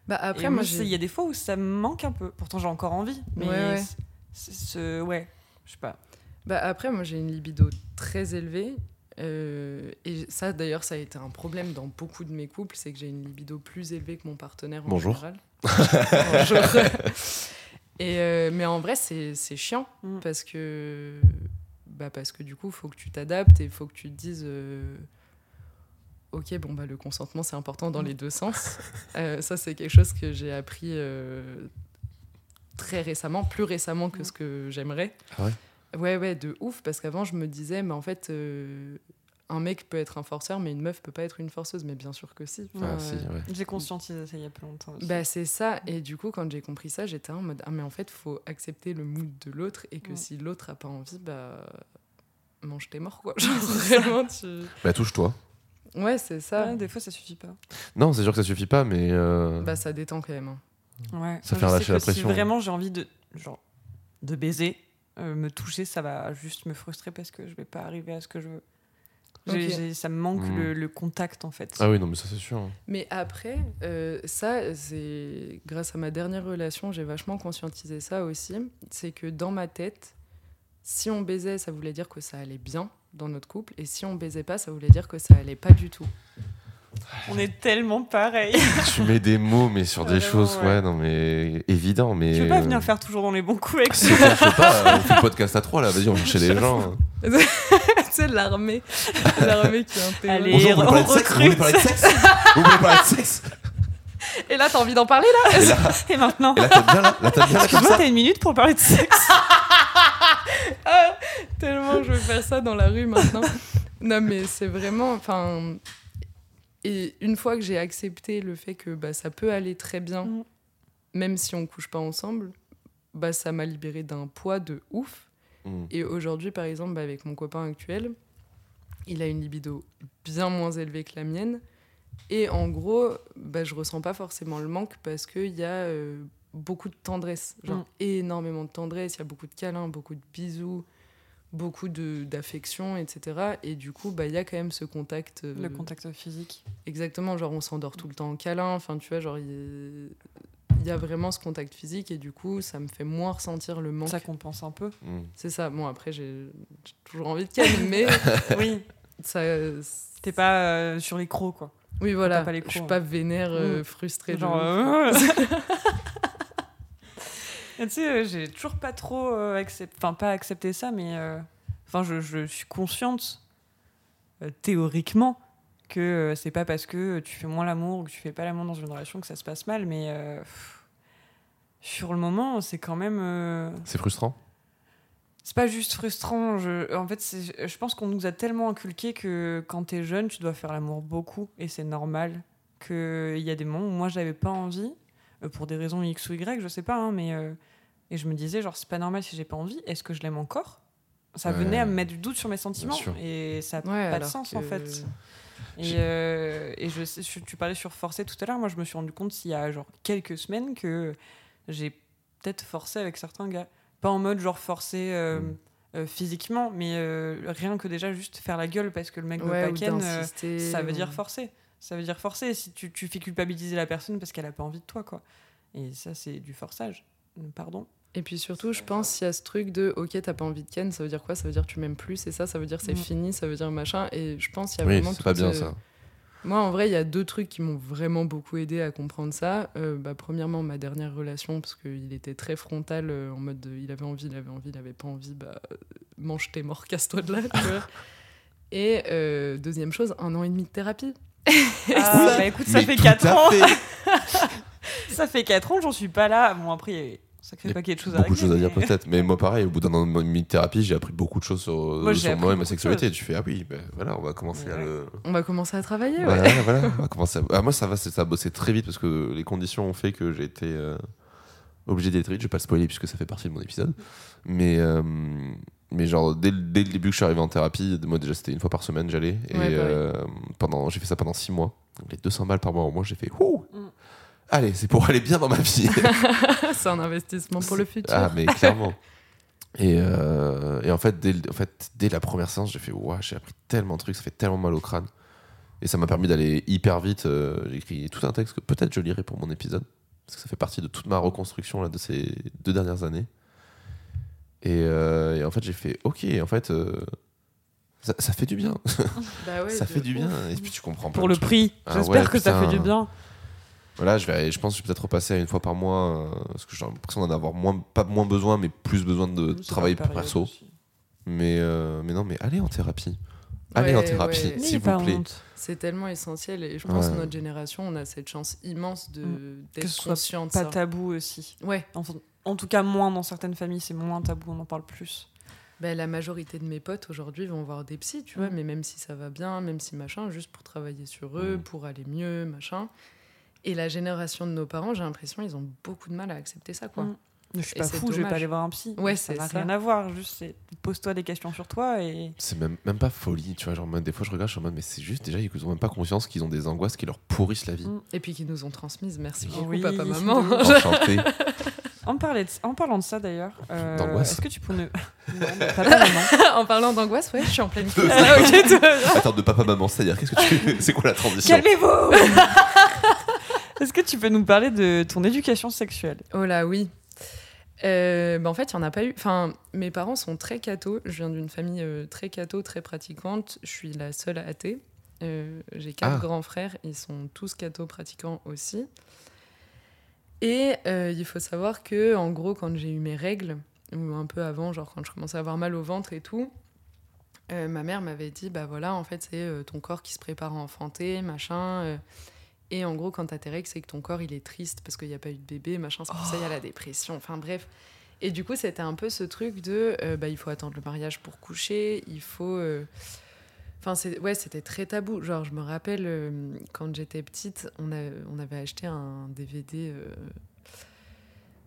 Bah après, Et moi, il y a des fois où ça me manque un peu. Pourtant, j'ai encore envie, mais Ouais, ouais. c'est- c'est ce, ouais, je sais pas. Bah après, moi j'ai une libido très élevée. Euh, et ça, d'ailleurs, ça a été un problème dans beaucoup de mes couples, c'est que j'ai une libido plus élevée que mon partenaire en Bonjour. général. Bonjour. Et euh, mais en vrai, c'est c'est chiant Mm. parce que bah parce que du coup, faut que tu t'adaptes et faut que tu te dises. euh, Ok, bon, bah, le consentement, c'est important dans les deux sens. Euh, ça, c'est quelque chose que j'ai appris euh, très récemment, plus récemment que ce que j'aimerais. Ah ouais? Ouais, ouais, de ouf, parce qu'avant, je me disais, mais en fait, euh, un mec peut être un forceur, mais une meuf peut pas être une forceuse. Mais bien sûr que si. Enfin, Ah, si, ouais. J'ai conscientisé ça il y a plus longtemps aussi. bah, c'est ça. Et du coup, quand j'ai compris ça, j'étais en mode, ah, mais en fait, faut accepter le mood de l'autre et que Ouais. si l'autre a pas envie, bah, mange tes morts, quoi. Genre, vraiment, tu. Bah, touche-toi. Ouais, c'est ça. Ouais, des fois, ça suffit pas. Non, c'est sûr que ça suffit pas, mais. euh, Bah, ça détend quand même. hein. Ouais. Ça fait relâcher la pression. Si vraiment j'ai envie de, genre, de baiser, euh, me toucher, ça va juste me frustrer parce que je vais pas arriver à ce que je veux. Ça me manque Mm. le, le contact en fait. Ah oui, non, mais ça, c'est sûr. hein. Mais après, euh, ça, c'est grâce à ma dernière relation, j'ai vachement conscientisé ça aussi. C'est que dans ma tête, si on baisait, ça voulait dire que ça allait bien dans notre couple, et si on baisait pas, ça voulait dire que ça allait pas du tout. On est tellement pareil. tu mets des mots, mais sur des Vraiment, choses, ouais. ouais. non, mais évident, mais. Tu veux pas euh, venir faire toujours dans les bons coups avec je sais pas, on fait le podcast à trois là, vas-y, on va chercher les gens. sais, l'armée, l'armée qui. Allez. Bonjour, vous voulez on Vous voulez recrute. parler de sexe? Vous voulez parler de sexe? Et là, t'as envie d'en parler là? Et là, Et maintenant et là t'as bien là, là t'as bien là comme Excuse-moi, ça. t'as une minute pour parler de sexe Ah, Tellement je veux faire ça dans la rue maintenant. Non, mais c'est vraiment. Enfin. Et une fois que j'ai accepté le fait que bah, ça peut aller très bien, Mm. même si on couche pas ensemble, bah, ça m'a libéré d'un poids de ouf. Mm. Et aujourd'hui, par exemple, bah, avec mon copain actuel, il a une libido bien moins élevée que la mienne. Et en gros, bah, je ressens pas forcément le manque parce qu'il y a euh, beaucoup de tendresse. Genre Mm. énormément de tendresse. Il y a beaucoup de câlins, beaucoup de bisous, beaucoup de- d'affection, etc. Et du coup, bah, il y a quand même ce contact. euh, Le contact physique. Exactement, genre on s'endort tout le temps en câlin. Enfin, tu vois, genre il y a- il y a vraiment ce contact physique et du coup, ça me fait moins ressentir le manque. Ça compense un peu. Mm. C'est ça. Bon, après, j'ai toujours envie de câlin, mais oui. ça. T'es pas euh, sur les crocs quoi. Oui, voilà. Je suis pas vénère, euh, Mm. frustrée. Genre. tu sais, euh, j'ai toujours pas trop euh, accepté, enfin pas accepté ça, mais euh, enfin je, je suis consciente théoriquement que c'est pas parce que tu fais moins l'amour ou que tu fais pas l'amour dans une relation que ça se passe mal, mais euh, pff, sur le moment c'est quand même euh, C'est frustrant? c'est pas juste frustrant. Je, en fait, je pense qu'on nous a tellement inculqué que quand t'es jeune, tu dois faire l'amour beaucoup et c'est normal. Qu'il y a des moments où moi j'avais pas envie, pour des raisons X ou Y, je sais pas, hein, mais. euh, et je me disais, genre, c'est pas normal si j'ai pas envie, est-ce que je l'aime encore? Ça Ouais. venait à me mettre du doute sur mes sentiments et ça n'a Ouais, pas de sens que- en fait. Et, euh, je sais, je- tu parlais sur forcer tout à l'heure, moi je me suis rendu compte il y a genre quelques semaines que j'ai peut-être forcé avec certains gars. Pas en mode genre forcé euh, Mm. euh, physiquement, mais euh, rien que déjà juste faire la gueule parce que le mec Ouais, euh, d'insister, ça veut dire forcer. Ça veut dire forcer si tu, tu fais culpabiliser la personne parce qu'elle a pas envie de toi, quoi. Et ça, c'est du forçage. Pardon. Et puis surtout, je pense qu'il y a ce truc de ok, t'as pas envie de Ken, ça veut dire quoi? Ça veut dire que tu m'aimes plus, c'est ça? Ça veut dire que c'est Mm. fini, ça veut dire machin. Et je pense qu'il y a Oui, vraiment. c'est pas bien euh, ça. Moi, en vrai, il y a deux trucs qui m'ont vraiment beaucoup aidé à comprendre ça. Euh, bah, premièrement, ma dernière relation, parce qu'il était très frontal, euh, en mode de, il avait envie, il avait envie, il avait pas envie, bah, euh, mange tes morts, casse-toi de là. tu vois. Et euh, deuxième chose, un an et demi de thérapie. Ah, bah écoute, ça fait tout 4 à ans. fait. ça fait 4 ans, j'en suis pas là. Bon, après, ça y a paquet de choses à Beaucoup de choses à dire mais- peut-être, mais moi pareil, au bout d'un an de mi- thérapie, j'ai appris beaucoup de choses sur Moi, sur et ma beaucoup sexualité. Tu fais ah oui, ben voilà, on va commencer à le. On va commencer à travailler, ouais. Voilà, voilà, on va commencer à- Ah, moi ça va, ça a bossé très vite parce que les conditions ont fait que j'ai été euh, obligé d'être vite. Je vais pas le spoiler puisque ça fait partie de mon épisode, mais euh, mais genre dès, le- dès le début que je suis arrivé en thérapie, moi déjà c'était une fois par semaine j'allais et Ouais, euh, pendant j'ai fait ça pendant six mois. Donc les 200 balles par mois au moins j'ai fait ouh. Mm. Allez, c'est pour aller bien dans ma vie. c'est un investissement pour le futur. Ah, mais clairement. Et, euh, et en, fait, dès, le- en fait, dès la première séance, j'ai fait Ouah, j'ai appris tellement de trucs, ça fait tellement mal au crâne. Et ça m'a permis d'aller hyper vite. euh, j'ai écrit tout un texte que peut-être je lirai pour mon épisode. Parce que ça fait partie de toute ma reconstruction là, de ces deux dernières années. Et, euh, et en fait, j'ai fait Ok, en fait, euh, ça, ça fait du bien. Bah ouais, ça fait du ouf. bien. Et puis tu comprends Pour plein le prix. Ah J'espère ouais, que ça fait du bien. Voilà, je, vais, je pense que je vais peut-être repasser à une fois par mois. euh, parce que j'ai l'impression d'en avoir moins, pas moins besoin, mais plus besoin de travailler période perso. aussi. Mais, euh, mais non, mais allez en thérapie. Allez Ouais, en thérapie, ouais. s'il vous plaît. C'est tellement essentiel et je pense Ouais. que notre génération, on a cette chance immense de Mm. D'être soit conscient de Pas ça. tabou aussi. Ouais, Enfin, en tout cas, moins dans certaines familles, c'est moins tabou, on en parle plus. bah, la majorité de mes potes aujourd'hui vont voir des psys, tu vois, Mm. mais même si ça va bien, même si machin, juste pour travailler sur eux, Mm. pour aller mieux, machin. Et la génération de nos parents, j'ai l'impression, ils ont beaucoup de mal à accepter ça, quoi. Mm. Je suis Et pas fou, je vais dommage. pas aller voir un psy. Ouais, ça n'a rien à voir. Juste, pose-toi des questions sur toi et. C'est même, même pas folie, tu vois. Genre, des fois, je regarde, je suis en mode, mais c'est juste déjà, ils ont même pas conscience qu'ils ont des angoisses qui leur pourrissent la vie. Mm. Et puis qui nous ont transmises. Merci Oui. beaucoup, Oui, papa, maman. Enchanté. En, parler de- en parlant de ça d'ailleurs, euh, D'angoisse est-ce que tu peux nous. Non, papa, maman. en parlant d'angoisse, ouais, je suis en pleine crise. Ah. Attends, de papa-maman, c'est-à-dire, qu'est-ce que tu. c'est quoi la transition? Calmez-vous Est-ce que tu peux nous parler de ton éducation sexuelle? Oh là, oui. Euh, bah, en fait, il n'y en a pas eu. Enfin, mes parents sont très cathos. Je viens d'une famille euh, très catho, très pratiquante. Je suis la seule athée. Euh, J'ai quatre Ah. grands frères. Ils sont tous cathos pratiquants aussi. Et euh, il faut savoir que, en gros, quand j'ai eu mes règles, ou un peu avant, genre quand je commençais à avoir mal au ventre et tout, euh, ma mère m'avait dit bah voilà, en fait, c'est euh, ton corps qui se prépare à enfanter, machin. Et en gros, quand t'as tes règles, c'est que ton corps il est triste parce qu'il n'y a pas eu de bébé, machin. C'est pour ça qu'il y a la dépression. Enfin bref. Et du coup, c'était un peu ce truc de euh, bah, il faut attendre le mariage pour coucher, il faut. euh, Enfin, c'est- ouais, c'était très tabou. Genre, je me rappelle euh, quand j'étais petite, on, a, on avait acheté un DVD.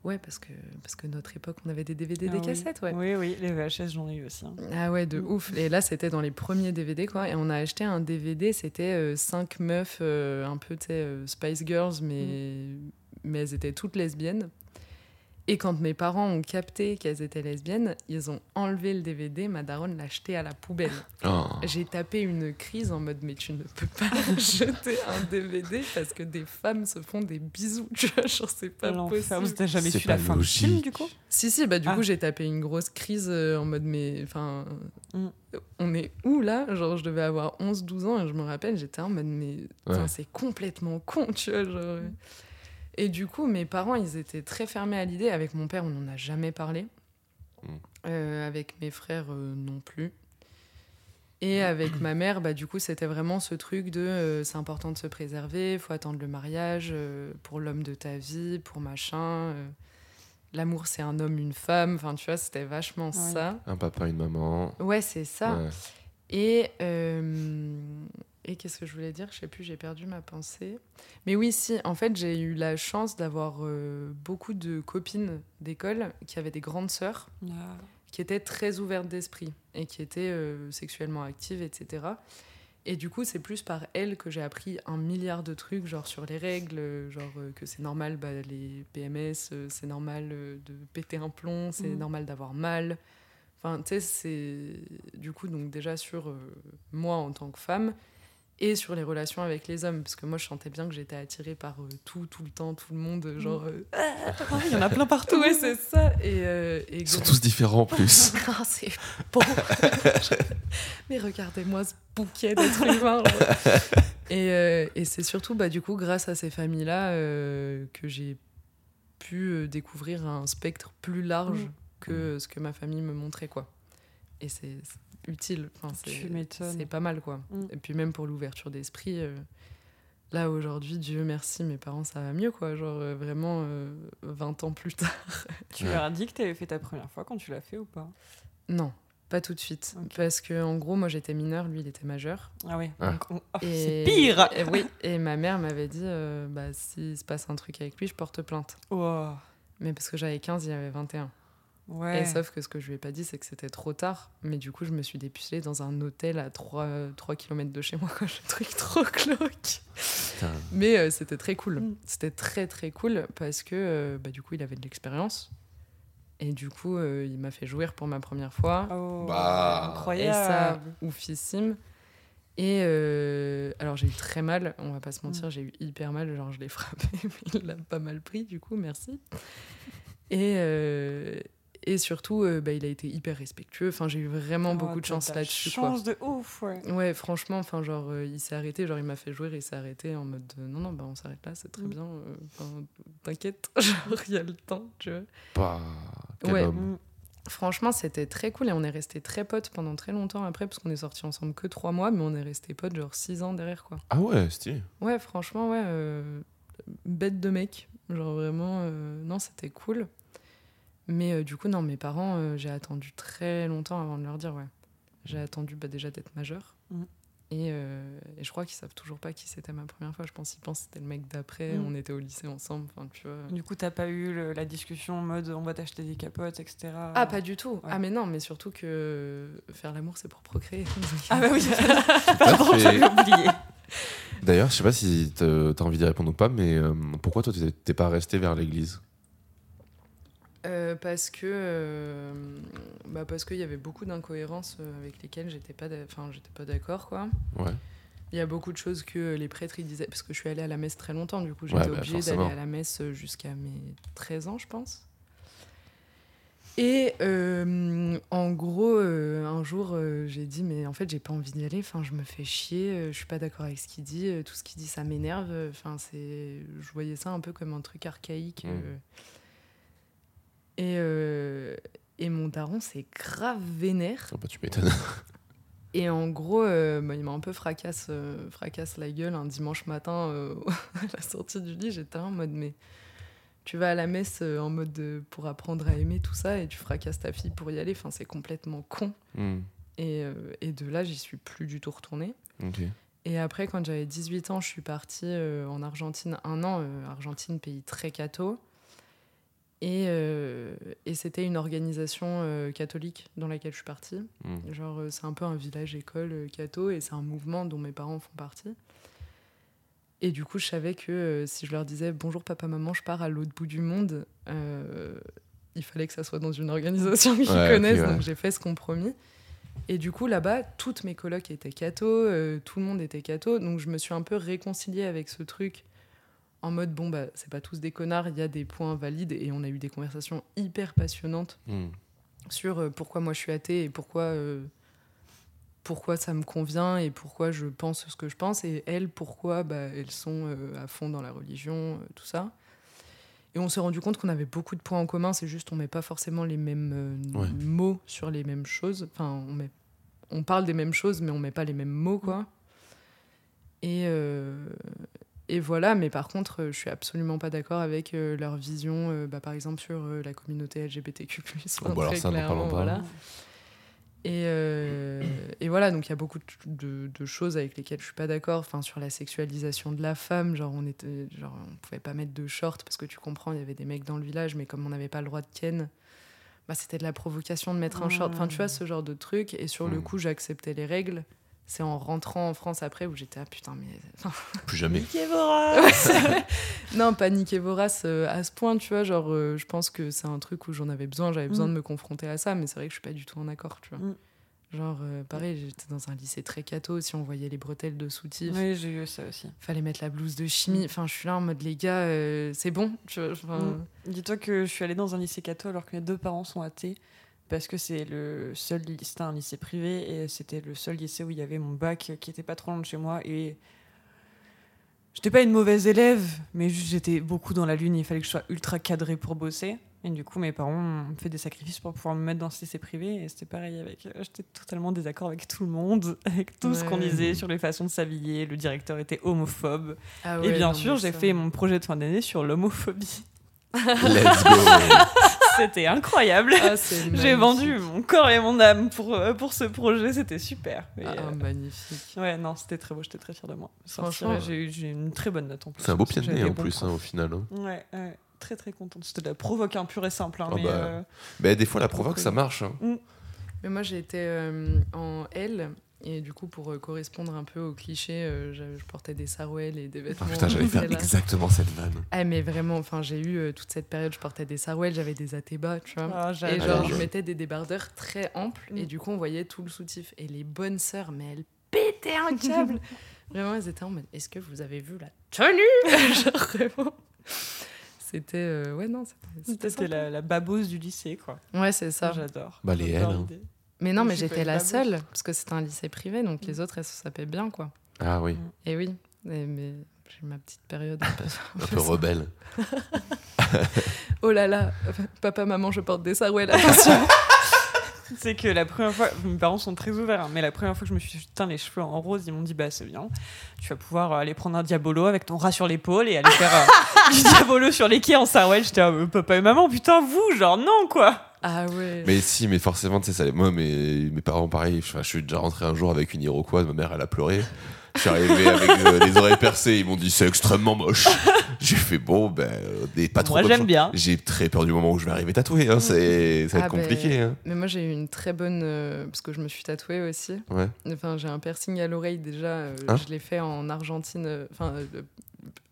Euh, Ouais, parce que, parce que notre époque, on avait des DVD, Ah des oui. cassettes, ouais. Oui, oui, les VHS, j'en ai eu aussi. hein. Ah ouais, de Mm. ouf. Et là, c'était dans les premiers DVD, quoi. Et on a acheté un DVD, c'était euh, cinq meufs, euh, un peu, tu sais, euh, Spice Girls, mais... mais elles étaient toutes lesbiennes. Et quand mes parents ont capté qu'elles étaient lesbiennes, ils ont enlevé le DVD, ma daronne l'a jeté à la poubelle. Oh. J'ai tapé une crise en mode, mais tu ne peux pas jeter un DVD parce que des femmes se font des bisous, tu vois, genre c'est pas L'enfer. possible. Vous t'as jamais C'est su la pas fin du film, du coup Si, si, bah du Ah. coup, j'ai tapé une grosse crise euh, en mode, mais enfin, Mm. on est où là? Genre, je devais avoir 11-12 ans et je me rappelle, j'étais en mode, mais Ouais. c'est complètement con, tu vois. Genre, euh. Et du coup, mes parents, ils étaient très fermés à l'idée. Avec mon père, on n'en a jamais parlé. Mm. Euh, avec mes frères, euh, non plus. Et avec ma mère, bah, du coup, c'était vraiment ce truc de euh, c'est important de se préserver, il faut attendre le mariage euh, pour l'homme de ta vie, pour machin. euh, L'amour, c'est un homme, une femme. Enfin, tu vois, c'était vachement Ouais. ça. Un papa, une maman. Ouais, c'est ça. Ouais. Et, euh, et qu'est-ce que je voulais dire? Je sais plus, j'ai perdu ma pensée. Mais oui, si, en fait, j'ai eu la chance d'avoir euh, beaucoup de copines d'école qui avaient des grandes sœurs Ah. qui étaient très ouvertes d'esprit et qui étaient euh, sexuellement actives, etc. Et du coup, c'est plus par elles que j'ai appris un milliard de trucs, genre sur les règles, euh, genre euh, que c'est normal, bah, les PMS, c'est normal de péter un plomb, c'est Mhm. normal d'avoir mal. Enfin, tu sais, c'est du coup, donc déjà sur moi en tant que femme et sur les relations avec les hommes, parce que moi, je sentais bien que j'étais attirée par euh, tout, tout le temps, tout le monde, euh, genre. euh, Ah, Il y en a plein partout. ouais, c'est ça. Et, euh, et Ils sont tous différents en plus. ah, c'est beau. Mais regardez-moi ce bouquet d'êtres humains. Et, euh, et c'est surtout, bah, du coup, grâce à ces familles-là, euh, que j'ai pu découvrir un spectre plus large Mm. que ce que ma famille me montrait, quoi. Et c'est c'est utile. Enfin, c'est pas mal, quoi. Mm. Et puis même pour l'ouverture d'esprit, euh, Là, aujourd'hui, Dieu merci, mes parents, ça va mieux, quoi. Genre, euh, vraiment, euh, 20 ans plus tard. Tu leur as dit que tu avais fait ta première fois quand tu l'as fait ou pas? Non, pas tout de suite. Parce que, en gros, moi, j'étais mineure, lui, il était majeur. Ah oui. Ah. Oh, C'est pire et oui, et ma mère m'avait dit, euh, bah, s'il se passe un truc avec lui, je porte plainte. Oh. Mais parce que j'avais 15, il avait 21. Ouais. Et sauf que ce que je lui ai pas dit, c'est que c'était trop tard. Mais du coup, je me suis dépucelée dans un hôtel à 3, 3 km de chez moi, quoi. Le truc trop. Putain. Mais euh, c'était très cool. Mm. C'était très, très cool parce que euh, bah, du coup, il avait de l'expérience. Et du coup, euh, il m'a fait jouir pour ma première fois. Oh, Bah. Et ça, incroyable. oufissime. Et euh, alors, j'ai eu très mal, on va pas se mentir, j'ai eu hyper mal. Genre, je l'ai frappé, mais il l'a pas mal pris, du coup, merci. Et, euh, et surtout, euh, bah, il a été hyper respectueux. Enfin, j'ai eu vraiment Oh, beaucoup de chance là-dessus. quoi. Chance de ouf, ouais. Ouais, franchement, enfin, genre, euh, il s'est arrêté, genre, il m'a fait jouer, il s'est arrêté en mode euh, non, non, bah, on s'arrête là, c'est très Mm. bien, euh, t'inquiète, genre, il y a le temps, tu vois. Bah, quel Ouais. homme. Mm. Franchement, c'était très cool et on est resté très potes pendant très longtemps après, parce qu'on est sortis ensemble que trois mois, mais on est resté potes, genre, six ans derrière, quoi. Ah ouais, stylé. Ouais, franchement, ouais, euh, bête de mec, genre, vraiment, euh, non, c'était cool. Mais euh, du coup, non, mes parents, euh, j'ai attendu très longtemps avant de leur dire, ouais. J'ai attendu bah, déjà d'être majeur. Mm. Et, euh, et je crois qu'ils savent toujours pas qui c'était ma première fois. Je pense qu'ils pensent que c'était le mec d'après. Mm. On était au lycée ensemble. Enfin, tu vois. Du coup, t'as pas eu le- la discussion en mode on va t'acheter des capotes, etc. Ah, pas du tout. Ouais. Ah, mais non, mais surtout que faire l'amour, c'est pour procréer. Ah bah oui, pardon, j'avais oublié. D'ailleurs, je sais pas si t'as envie d'y répondre ou pas, mais euh, pourquoi toi t'es pas resté vers l'église? Euh, parce que euh, bah parce qu'il y avait beaucoup d'incohérences euh, avec lesquelles j'étais pas enfin j'étais pas d'accord quoi Ouais. il y a beaucoup de choses que les prêtres ils disaient parce que je suis allée à la messe très longtemps du coup Ouais, j'étais bah, obligée d'aller à la messe jusqu'à mes 13 ans je pense et euh, en gros euh, un jour euh, j'ai dit mais en fait j'ai pas envie d'y aller enfin je me fais chier je suis pas d'accord avec ce qu'il dit tout ce qu'il dit ça m'énerve enfin c'est je voyais ça un peu comme un truc archaïque Mm. Et, euh, et mon daron, c'est grave vénère. Ah bah, tu m'étonnes. Et en gros, euh, bah, il m'a un peu fracasse, euh, fracasse la gueule un dimanche matin à la sortie du lit. J'étais en mode, mais tu vas à la messe en mode pour apprendre à aimer tout ça et tu fracasses ta fille pour y aller. Enfin, c'est complètement con. Hmm, Et, et de là, j'y suis plus du tout retournée. Et après, quand j'avais 18 ans, je suis partie en Argentine un an. Argentine, pays très catho. Et, euh, et c'était une organisation euh, catholique dans laquelle je suis partie. Hmm. Genre, euh, c'est un peu un village-école catho et c'est un mouvement dont mes parents font partie. Et du coup, je savais que si je leur disais bonjour papa, maman, je pars à l'autre bout du monde, il fallait que ça soit dans une organisation qu'ils Ouais, connaissent. ouais. Donc j'ai fait ce compromis. Et du coup, là-bas, toutes mes colocs étaient catho, tout le monde était catho. Donc je me suis un peu réconciliée avec ce truc en mode bon, bah, c'est pas tous des connards, il y a des points valides. Et on a eu des conversations hyper passionnantes Hmm. sur euh, pourquoi moi je suis athée et pourquoi, euh, pourquoi ça me convient et pourquoi je pense ce que je pense. Et elles, pourquoi bah, elles sont euh, à fond dans la religion, tout ça. Et on s'est rendu compte qu'on avait beaucoup de points en commun, c'est juste on met pas forcément les mêmes Ouais. mots sur les mêmes choses. Enfin, on, met, on parle des mêmes choses, mais on met pas les mêmes mots, quoi. Et, euh, et voilà, mais par contre, euh, je suis absolument pas d'accord avec euh, leur vision, euh, bah, par exemple, sur la communauté LGBTQ. Oh, bah alors ça, n'en parlons pas. voilà. Et, euh, et voilà, donc il y a beaucoup de, de choses avec lesquelles je suis pas d'accord. Enfin, sur la sexualisation de la femme, genre on était, genre on pouvait pas mettre de short parce que tu comprends, il y avait des mecs dans le village, mais comme on n'avait pas le droit de ken, bah c'était de la provocation de mettre un short. Enfin, tu vois ce genre de truc. Et sur le Mm. coup, j'acceptais les règles. C'est en rentrant en France après où j'étais ah putain mais Plus jamais. Races. non, paniquer vorace euh, à ce point, tu vois. Genre, euh, je pense que c'est un truc où j'en avais besoin, j'avais besoin Mm. de me confronter à ça, mais c'est vrai que je suis pas du tout en accord, tu vois. Mm. Genre, euh, pareil, j'étais dans un lycée très catho, si on voyait les bretelles de soutif, Oui, j'ai eu ça aussi. fallait mettre la blouse de chimie. Enfin, je suis là en mode, les gars, euh, c'est bon, tu vois. Mm. Dis-toi que je suis allée dans un lycée catho alors que mes deux parents sont athées. Parce que c'est le seul c'était un lycée privé et c'était le seul lycée où il y avait mon bac qui était pas trop loin de chez moi et J'étais pas une mauvaise élève, mais juste j'étais beaucoup dans la lune. Il fallait que je sois ultra cadrée pour bosser. Et du coup, mes parents ont fait des sacrifices pour pouvoir me mettre dans ce lycée privé. Et c'était pareil avec. euh, J'étais totalement en désaccord avec tout le monde, avec tout ce qu'on disait sur les façons de s'habiller. Le directeur était homophobe. Ah et bien non, sûr, j'ai fait mon projet de fin d'année sur l'homophobie. Let's go c'était incroyable. Ah, J'ai vendu mon corps et mon âme pour, euh, pour ce projet. C'était super. Et, Ah, euh, magnifique. Ouais, non, c'était très beau, j'étais très fière de moi. Franchement, j'ai eu une très bonne note en plus. C'est un beau pied de nez en plus, hein, au final. hein. Ouais, ouais, très très contente. C'était de la provoque un pur et simple. hein, Ah mais, bah, euh, Mais des fois, la provoque, ça marche. hein. Mais moi, j'ai été euh, en L. Et du coup, pour euh, correspondre un peu au cliché, euh, je, je portais des sarouels et des Ah vêtements. putain, j'allais faire Là. exactement cette vanne. Ah, mais vraiment, enfin, j'ai eu euh, toute cette période, je portais des sarouels, j'avais des atébas, tu vois. ah, Et genre, Ouais. je mettais des débardeurs très amples, et Mm. du coup, on voyait tout le soutif. Et les bonnes sœurs, mais elles pétaient un câble. vraiment, elles étaient en mode Est-ce que vous avez vu la tenue? Genre, vraiment. C'était. euh, ouais, non, c'était- la, la babose du lycée, quoi. Ouais, c'est ça. J'adore. Bah, les L, hein. Mais non, mais j'étais la seule, parce que c'était un lycée privé, donc les autres, elles se sapaient bien, quoi. Ah oui, Et oui, et- mais j'ai ma petite période. un peu- un peu rebelle. oh là là, papa, maman, je porte des sarouels, attention. C'est que la première fois, mes parents sont très ouverts, hein, mais la première fois que je me suis teint les cheveux en rose, ils m'ont dit bah c'est bien, tu vas pouvoir euh, aller prendre un diabolo avec ton rat sur l'épaule et aller faire euh, du diabolo sur les quais en sarouel. J'étais ah, euh, papa et maman, putain vous, genre non quoi. ah ouais. Mais si, mais forcément, tu sais, ça, moi, mes, mes parents, pareil, je, je suis déjà rentré un jour avec une Iroquois, ma mère, elle a pleuré. Je suis arrivé avec euh, les oreilles percées, ils m'ont dit c'est extrêmement moche. J'ai fait bon, ben, euh, des pas trop Moi j'aime bien. J'ai très peur du moment où je vais arriver tatoué, hein, c'est, ça va Ah être ben, compliqué. Hein. Mais moi, j'ai eu une très bonne. euh, parce que je me suis tatouée aussi. Ouais. Enfin, j'ai un piercing à l'oreille déjà. euh, Hein je l'ai fait en Argentine. euh, Enfin, euh,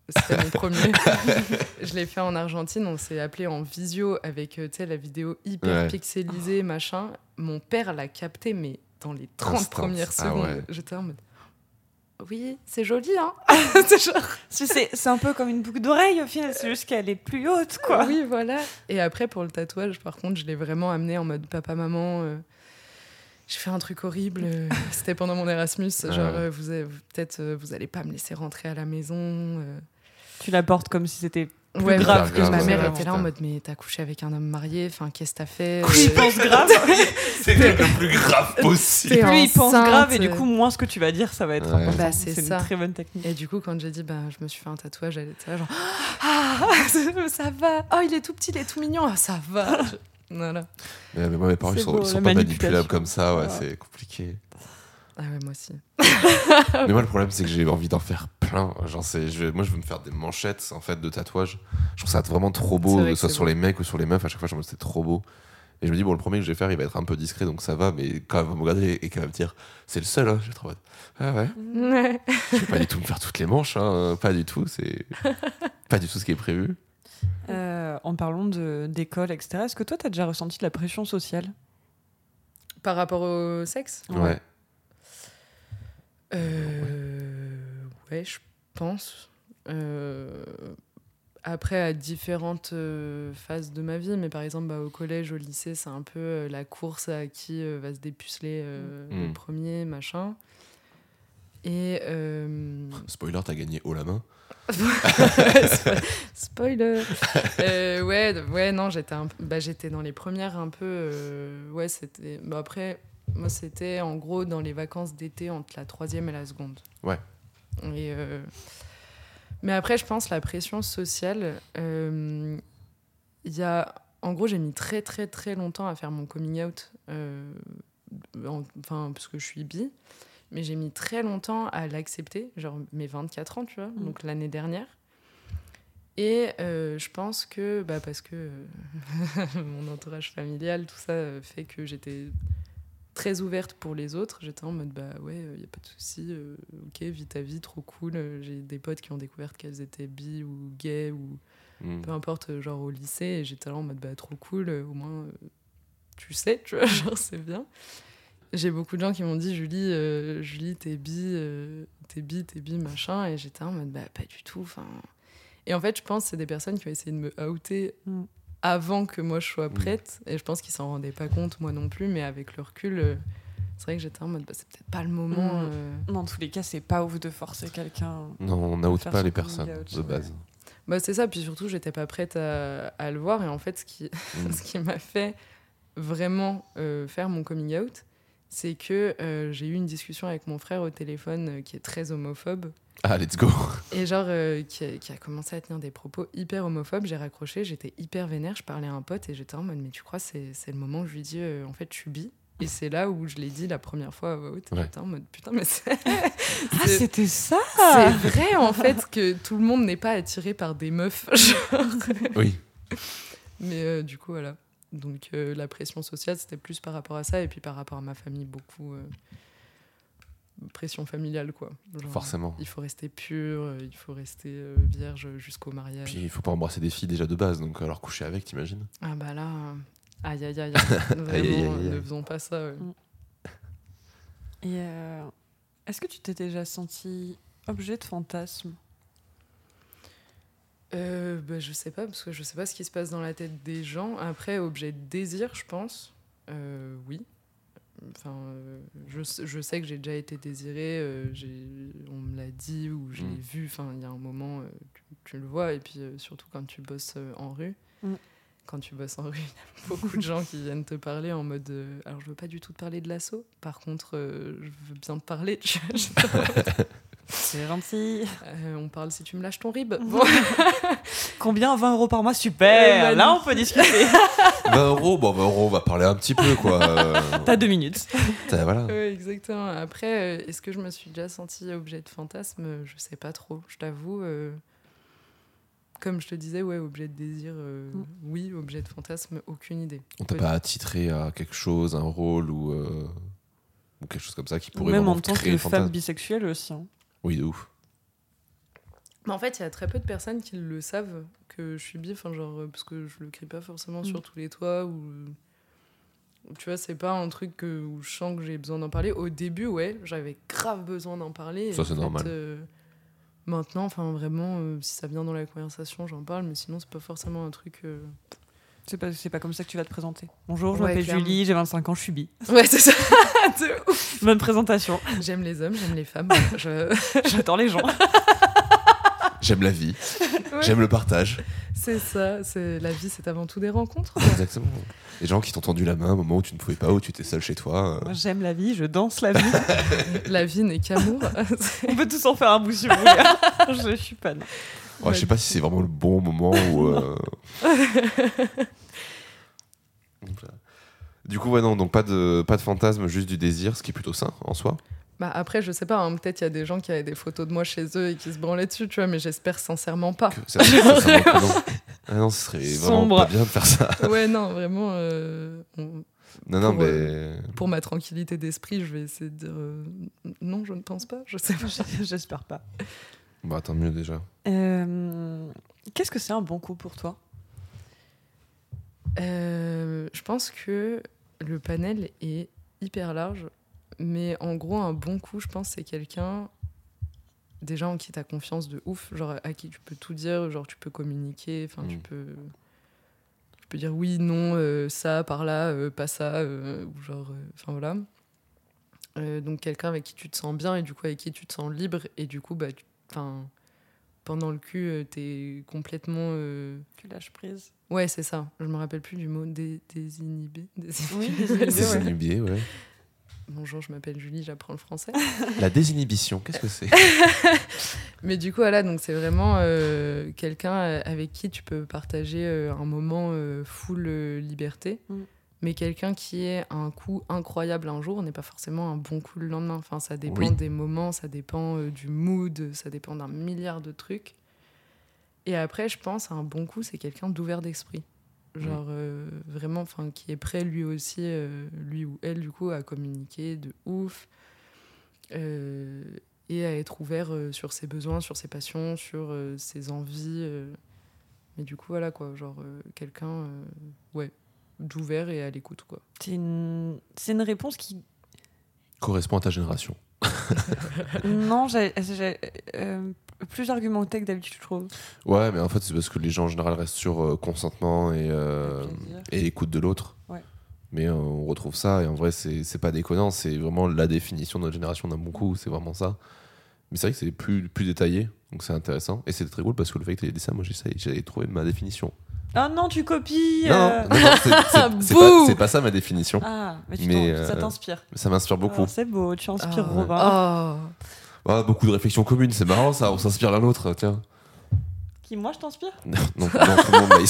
c'était mon premier. je l'ai fait en Argentine. On s'est appelé en visio avec euh, tu sais, la vidéo hyper Ouais. pixelisée, machin. Mon père l'a capté, mais dans les 30 Instant. premières Ah secondes. ouais. J'étais en mode. Oui, c'est joli, hein C'est genre. Un peu comme une boucle d'oreille au final, c'est juste qu'elle est plus haute quoi. Oui, voilà. Et après, pour le tatouage, par contre, je l'ai vraiment amené en mode papa-maman. euh, j'ai fait un truc horrible. euh, C'était pendant mon Erasmus. Genre, Ouais. euh, vous, peut-être, vous allez pas me laisser rentrer à la maison. euh. Tu la portes comme si c'était Plus Ouais, grave mais que ma mère était là en mode Mais t'as couché avec un homme marié Enfin, qu'est-ce que t'as fait Euh, pense grave, C'était le plus grave possible. Plus il pense grave et du coup moins ce que tu vas dire ça va être Ouais. Bah, c'est c'est une très bonne technique. Et du coup, quand j'ai dit, bah, je me suis fait un tatouage, elle était là, genre, ah, ça va. Oh, il est tout petit, il est tout mignon. Ah, ça va. Je- Voilà. Mais, mais moi, mes parents, ils C'est sont, beau, ils sont pas manipulables comme ça, ouais, Voilà. c'est compliqué. Ah ouais, moi aussi. Mais moi, le problème, c'est que j'ai envie d'en faire plein. Genre, c'est, je vais- moi, je veux me faire des manchettes en fait de tatouages. Je trouve ça vraiment trop beau, vrai que ce soit sur beau. les mecs ou sur les meufs. À chaque fois, je me dis c'est trop beau. Et je me dis, bon, le premier que je vais faire, il va être un peu discret, donc ça va. Mais quand elle va me regarder et qu'elle va me dire, c'est le seul, hein, je vais être en mode, ah ouais, je vais pas du tout me faire toutes les manches, hein, pas du tout. C'est pas du tout ce qui est prévu. Euh, en parlant de- d'école, etc., est-ce que toi, tu as déjà ressenti de la pression sociale? Par rapport au sexe? Ouais. Euh, ouais, je pense. Euh, après, à différentes euh, phases de ma vie, mais par exemple, bah, au collège, au lycée, c'est un peu euh, la course à qui euh, va se dépuceler euh, Mm. le premier, machin. Et. euh, Spoiler, t'as gagné haut la main. Spo- Spoiler. Euh, ouais, ouais, non, j'étais bah, j'étais dans les premières un peu. euh, ouais, c'était. Bah, après, moi, c'était en gros dans les vacances d'été entre la troisième et la seconde. Ouais. Et, euh, Mais après, je pense la pression sociale. euh, y a. En gros, j'ai mis très, très, très longtemps à faire mon coming out. euh, en- Enfin, parce que je suis bi. Mais j'ai mis très longtemps à l'accepter, genre mes 24 ans, tu vois, Mm. donc l'année dernière. Et euh, je pense que, bah, parce que mon entourage familial, tout ça fait que j'étais très ouverte pour les autres. J'étais en mode, bah ouais, il n'y a pas de souci, euh, ok, vis ta vie, trop cool. Euh, J'ai des potes qui ont découvert qu'elles étaient bi ou gays ou Mm. peu importe, euh, genre au lycée, et j'étais là en mode bah trop cool, euh, au moins euh, tu sais, tu vois, genre c'est bien. J'ai beaucoup de gens qui m'ont dit Julie, euh, Julie, t'es bi, euh, t'es bi, t'es bi, machin, et j'étais en mode bah pas du tout. Enfin, et en fait, je pense que c'est des personnes qui ont essayé de me outer Mm. Avant que moi je sois Mm. prête, et je pense qu'ils s'en rendaient pas compte moi non plus, mais avec le recul, euh, c'est vrai que j'étais en mode, bah, c'est peut-être pas le moment. Mm. euh. Dans tous les cas, c'est pas ouf de forcer quelqu'un. Non, on n'out Faire pas les personnes out, de base. Bah, c'est ça, puis surtout, j'étais pas prête à, à le voir. Et en fait, ce qui, Mm. ce qui m'a fait vraiment euh, faire mon coming out, c'est que euh, j'ai eu une discussion avec mon frère au téléphone euh, qui est très homophobe. Ah, let's go. Et genre, euh, qui, a, qui a commencé à tenir des propos hyper homophobes. J'ai raccroché, j'étais hyper vénère. Je parlais à un pote et j'étais en mode, mais tu crois, c'est c'est le moment où je lui dis, euh, en fait, je suis bi? Et c'est là où je l'ai dit la première fois à voix haute. Ouais. J'étais en mode, putain, mais c'est. Ah, c'était ça c'est vrai en fait que tout le monde n'est pas attiré par des meufs. genre. Oui. Mais euh, du coup, voilà. Donc euh, la pression sociale, c'était plus par rapport à ça et puis par rapport à ma famille, beaucoup. Pression familiale, quoi. Genre, Forcément. Il faut rester pur, euh, il faut rester euh, vierge jusqu'au mariage. Puis il faut pas embrasser des filles déjà de base, donc alors coucher avec, t'imagines? Ah bah là, euh, aïe aïe aïe, vraiment, Aïe, aïe, aïe, aïe. ne faisons pas ça. ouais. Et euh, est-ce que tu t'es déjà senti objet de fantasme Euh, bah, je sais pas, parce que je sais pas ce qui se passe dans la tête des gens. Après, objet de désir, je pense, euh, oui. Enfin, euh, je, sais- je sais que j'ai déjà été désirée, euh, j'ai- on me l'a dit ou je l'ai Mm. vu. Enfin, il y a un moment, euh, tu, tu le vois, et puis euh, surtout quand tu bosses euh, en rue. Mm. Quand tu bosses en rue, il y a beaucoup de gens qui viennent te parler en mode. euh, alors, je veux pas du tout te parler de l'assaut. Par contre, euh, je veux bien te parler. C'est gentil. Euh, on parle si tu me lâches ton rib. Bon. Combien 20 euros par mois? Super Là, on peut discuter. 20 euros, bon, 20 euros, on va parler un petit peu, quoi. Euh, T'as deux minutes. t'as- voilà. Ouais, exactement. Après, euh, est-ce que je me suis déjà sentie objet de fantasme? Euh, Je sais pas trop. Je t'avoue. euh, Comme je te disais, ouais, objet de désir, euh, Mm. oui, objet de fantasme, aucune idée. On t'a pas attitré à quelque chose, un rôle ou, euh, ou quelque chose comme ça qui pourrait Même en tant que femme bisexuelle aussi. hein. Oui, de ouf. Mais en fait, il y a très peu de personnes qui le savent que je suis bi, enfin, genre, euh, parce que je le crie pas forcément Mm. sur tous les toits ou. ou Tu vois, c'est pas un truc que, où je sens que j'ai besoin d'en parler. Au début, ouais, j'avais grave besoin d'en parler. Ça, c'est normal. euh, maintenant, enfin, vraiment, euh, si ça vient dans la conversation, j'en parle, mais sinon, c'est pas forcément un truc. euh, C'est pas, c'est pas comme ça que tu vas te présenter. Bonjour, je Ouais, m'appelle clairement. Julie, j'ai 25 ans, je suis bi. Ouais, c'est ça. De ouf. Bonne présentation. J'aime les hommes, j'aime les femmes. Je... J'attends les gens. J'aime la vie, Ouais, j'aime le partage. C'est ça. C'est la vie, c'est avant tout des rencontres. Exactement. Les gens qui t'ont tendu la main au moment où tu ne pouvais pas, où tu étais seul chez toi. euh, Moi, j'aime la vie, je danse la vie. la vie n'est qu'amour. On peut tous en faire un bout si vous voulez. je suis pas. ouais, je sais pas si c'est vraiment le bon moment ou. euh, Voilà. Du coup, ouais, non, donc pas de, pas de fantasme, juste du désir, ce qui est plutôt sain en soi. Bah après, je sais pas, hein, peut-être il y a des gens qui avaient des photos de moi chez eux et qui se branlaient dessus, tu vois, mais j'espère sincèrement pas. Que ça-. Ah non, ce serait vraiment pas bien de faire ça. Ouais, non, vraiment, euh, on- Non, non, Pour, mais. pour ma tranquillité d'esprit, je vais essayer de dire euh, non, je ne pense pas, je sais pas. J'espère pas. Bah, tant mieux déjà. Euh, Qu'est-ce que c'est un bon coup pour toi? Euh, je pense que le panel est hyper large, mais en gros, un bon coup, je pense, c'est quelqu'un déjà en qui tu as confiance de ouf, genre à qui tu peux tout dire, genre tu peux communiquer, enfin tu Mm. peux tu peux dire oui, non, euh, ça, par là, euh, pas ça, euh, ou genre, enfin voilà. Donc quelqu'un avec qui tu te sens bien et du coup avec qui tu te sens libre et du coup bah, tu- enfin pendant le cul, euh, t'es complètement euh, Tu lâches prise. Ouais, c'est ça. Je me rappelle plus du mot dé désinhibé. Oui, désinhibé. désinhibé, ouais. Désinhibé, ouais. Bonjour, je m'appelle Julie, j'apprends le français. La désinhibition, qu'est-ce que c'est? Mais du coup, voilà, donc c'est vraiment euh, quelqu'un avec qui tu peux partager euh, un moment euh, full euh, liberté. Mm. Mais quelqu'un qui est un coup incroyable un jour n'est pas forcément un bon coup le lendemain. Enfin, ça dépend Oui. des moments, ça dépend euh, du mood, ça dépend d'un milliard de trucs. Et après, je pense, un bon coup, c'est quelqu'un d'ouvert d'esprit. Genre, euh, vraiment, enfin, qui est prêt lui aussi, euh, lui ou elle, du coup, à communiquer de ouf. Et à être ouvert sur ses besoins, sur ses passions, sur ses envies. Mais du coup, voilà, quoi. Genre, euh, quelqu'un, euh, ouais, d'ouvert et à l'écoute, quoi. C'est une... c'est une réponse qui. Correspond à ta génération. non, j'ai j'ai, euh, plus argumenté que d'habitude, je trouve. Ouais, mais en fait, c'est parce que les gens en général restent sur euh, consentement et, euh, Le plaisir. et écoute de l'autre. Ouais. Mais euh, on retrouve ça, et en vrai, c'est c'est pas déconnant, c'est vraiment la définition de notre génération d'un bon coup, c'est vraiment ça. Mais c'est vrai que c'est plus, plus détaillé, donc c'est intéressant. Et c'est très cool parce que le fait que tu aies dit ça, moi j'essaye- j'avais trouvé ma définition. Ah non, tu copies Non, euh. non, non, non, c'est- pas, ça ma définition. Ah, mais, tu Mais, ça euh, t'inspire. Ça m'inspire beaucoup. Ah, c'est beau, tu inspires Ah, Robin. Oh. Beaucoup de réflexions communes, c'est marrant ça, on s'inspire l'un l'autre, tiens. Qui, moi, je t'inspire? Non, non, tout le monde.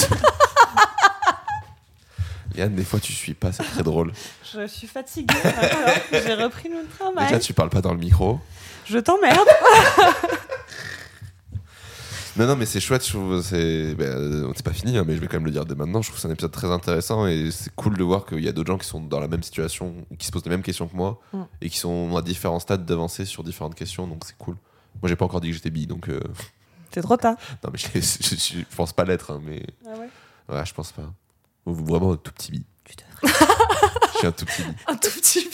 Yann, des fois tu suis pas, c'est très drôle. Je suis fatiguée, J'ai repris le travail. Déjà, tu parles pas dans le micro. Je t'emmerde. Non, non, mais c'est chouette, je trouve. C'est ben, euh, c'est pas fini, hein, mais je vais quand même le dire dès maintenant. Je trouve que c'est un épisode très intéressant et c'est cool de voir qu'il y a d'autres gens qui sont dans la même situation, qui se posent les mêmes questions que moi Mm. et qui sont à différents stades d'avancée sur différentes questions, donc c'est cool. Moi, j'ai pas encore dit que j'étais bi, donc. euh, C'est trop tard. Non, mais je, je, je- je pense pas l'être, hein, mais. Ah ouais Ouais, je pense pas. Vraiment un tout petit bi. Tu devrais. Je suis un tout petit bi. Un tout petit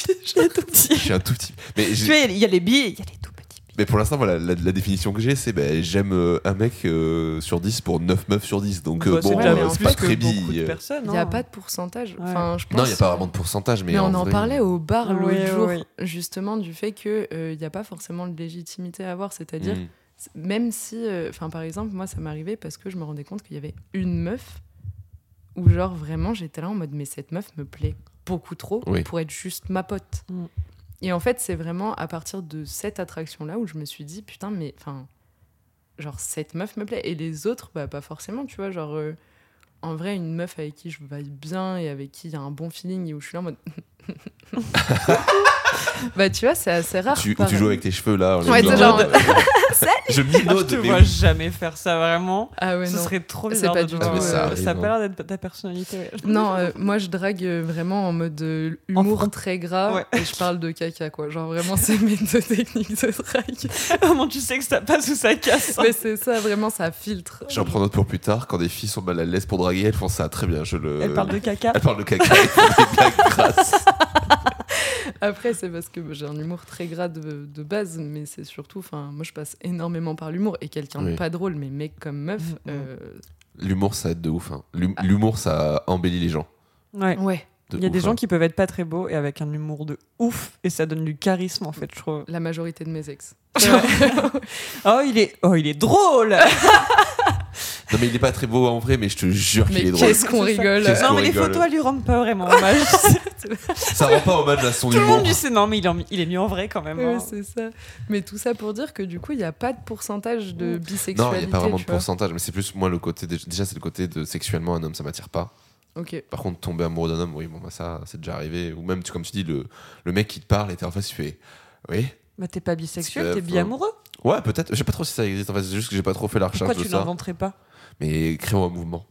tout petit. Je suis un tout petit. Mais, Tu j'ai- vois, il y a les billes, il y a les tout. Mais pour l'instant, voilà, la, la définition que j'ai, c'est ben, j'aime euh, un mec euh, sur 10 pour 9 meufs sur 10. Donc, euh, Bah, bon, euh, bien c'est pas que très beaucoup bi. de personnes. Il n'y a hein. pas de pourcentage. Ouais. Enfin, je pense, Non, il n'y a pas vraiment de pourcentage, mais, Mais, on en en vrai, parlait au bar l'autre Oui, jour, oui. justement, du fait qu'il n'y a pas forcément de légitimité à avoir. C'est-à-dire, Mm. même si, euh, enfin, par exemple, moi, ça m'arrivait parce que je me rendais compte qu'il y avait une meuf où, genre, vraiment, j'étais là en mode, mais cette meuf me plaît beaucoup trop Oui. pour être juste ma pote. Mm. Et en fait, c'est vraiment à partir de cette attraction-là où je me suis dit, putain, mais, enfin, genre, cette meuf me plaît. Et les autres, bah, pas forcément, tu vois, genre. euh, en vrai, une meuf avec qui je vibe bien et avec qui il y a un bon feeling et où je suis là en mode. bah, tu vois, c'est assez rare. Tu, joues avec tes cheveux là. Ouais, c'est genre- Je Je minaude, te mais vois oui. jamais faire ça vraiment. Ah ouais, Ce non. serait trop bizarre pas de du tout, Ah, ça euh, ça a hein. pas l'air d'être ta personnalité. ouais. Non, euh, moi je drague euh, vraiment en mode euh, humour très gras Ouais. et je parle de caca quoi. Genre vraiment c'est mes deux techniques de drague. Comment tu sais que ça passe ou ça casse hein Mais c'est ça vraiment ça filtre. J'en prends note pour plus tard. Quand des filles sont mal à l'aise pour draguer, elles font ça très bien. Je le... Elle parle de caca. Elles parlent de caca. Elles font des blagues grasses. Après c'est parce que j'ai un humour très gras de, de base mais c'est surtout enfin moi je passe énormément par l'humour et quelqu'un Oui. de pas drôle mais mec comme meuf Mhm. euh, L'humour, ça aide de ouf. hein. L'hum- L'humour, ça embellit les gens. Ouais. Il y a des gens hein. qui peuvent être pas très beaux et avec un humour de ouf et ça donne du charisme en fait, je trouve. la majorité de mes ex. Oh, il est, oh, il est drôle. Non, mais il est pas très beau en vrai, mais je te jure qu'il est drôle. qu'est-ce qu'on rigole. Qu'est-ce non, qu'on mais les photos, elles lui rendent pas vraiment hommage. Ça rend pas hommage à son Tout le humour. monde lui sait non, mais il est, il est mieux en vrai quand même. Ouais, hein. c'est ça. Mais tout ça pour dire que du coup, il n'y a pas de pourcentage de Mm. Non, bisexualité. il n'y a pas vraiment de pourcentage, mais c'est plus moi le côté. de- Déjà, c'est le côté de sexuellement un homme, ça m'attire pas. Par contre, tomber amoureux d'un homme, oui, bon, bah, ça, c'est déjà arrivé. Ou même, tu- comme tu dis, le, le mec qui te parle et t'es en face, tu fais. Oui. Bah, t'es pas bisexuel, t'es que, bi-amoureux. Ouais, peut-être. Je sais pas trop si ça existe. En fait, c'est juste que j'ai pas trop fait la recherche Pourquoi de tu ça. l'inventerais pas Mais créons un mouvement.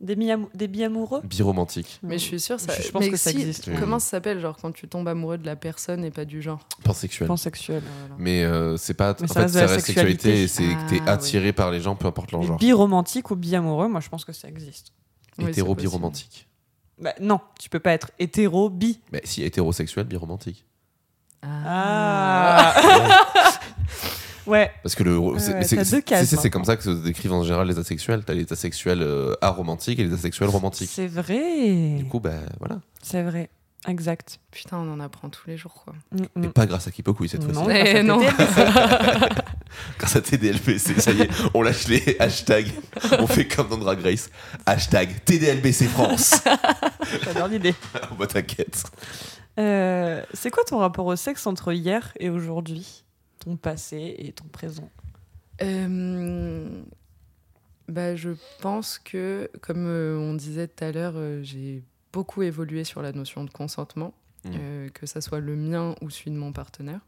Des bi-amou- des bi-amoureux Biromantique. Mais je suis sûre, ça. Je pense mais que ça si- existe. oui. Comment ça s'appelle, genre quand tu tombes amoureux de la personne et pas du genre Pansexuel. Pansexuel. Voilà. Mais euh, c'est pas. Mais en ça fait, ça la reste sexualité et c'est sexualité. que t'es Ah, attiré par les gens, peu importe leur genre. Biromantique ou bi-amoureux, moi je pense que ça existe. Oui, c'est Hétéro-biromantique. Bah, non, tu peux pas être hétéro-bi. Mais si hétérosexuel, biromantique. Ah. ouais. Parce que le. Ouais, c'est- comme ça que se décrivent en général les asexuels. T'as les asexuels euh, aromantiques et les asexuels romantiques. C'est vrai. Du coup, ben voilà. C'est vrai. Exact. Putain, on en apprend tous les jours, quoi. Mm, Et mm. pas grâce à Kipokui cette Non. fois-ci. grâce à Eh non. TDLPC. Grâce à TDLBC, ça y est, on lâche les hashtags. On fait comme dans Drag Race. Hashtag TDLBC France. J'adore l'idée. oh, bah t'inquiète. Euh, c'est quoi ton rapport au sexe entre hier et aujourd'hui? Ton passé et ton présent? Euh, bah, je pense que, comme euh, on disait tout à l'heure, euh, j'ai beaucoup évolué sur la notion de consentement, Mm. euh, que ça soit le mien ou celui de mon partenaire.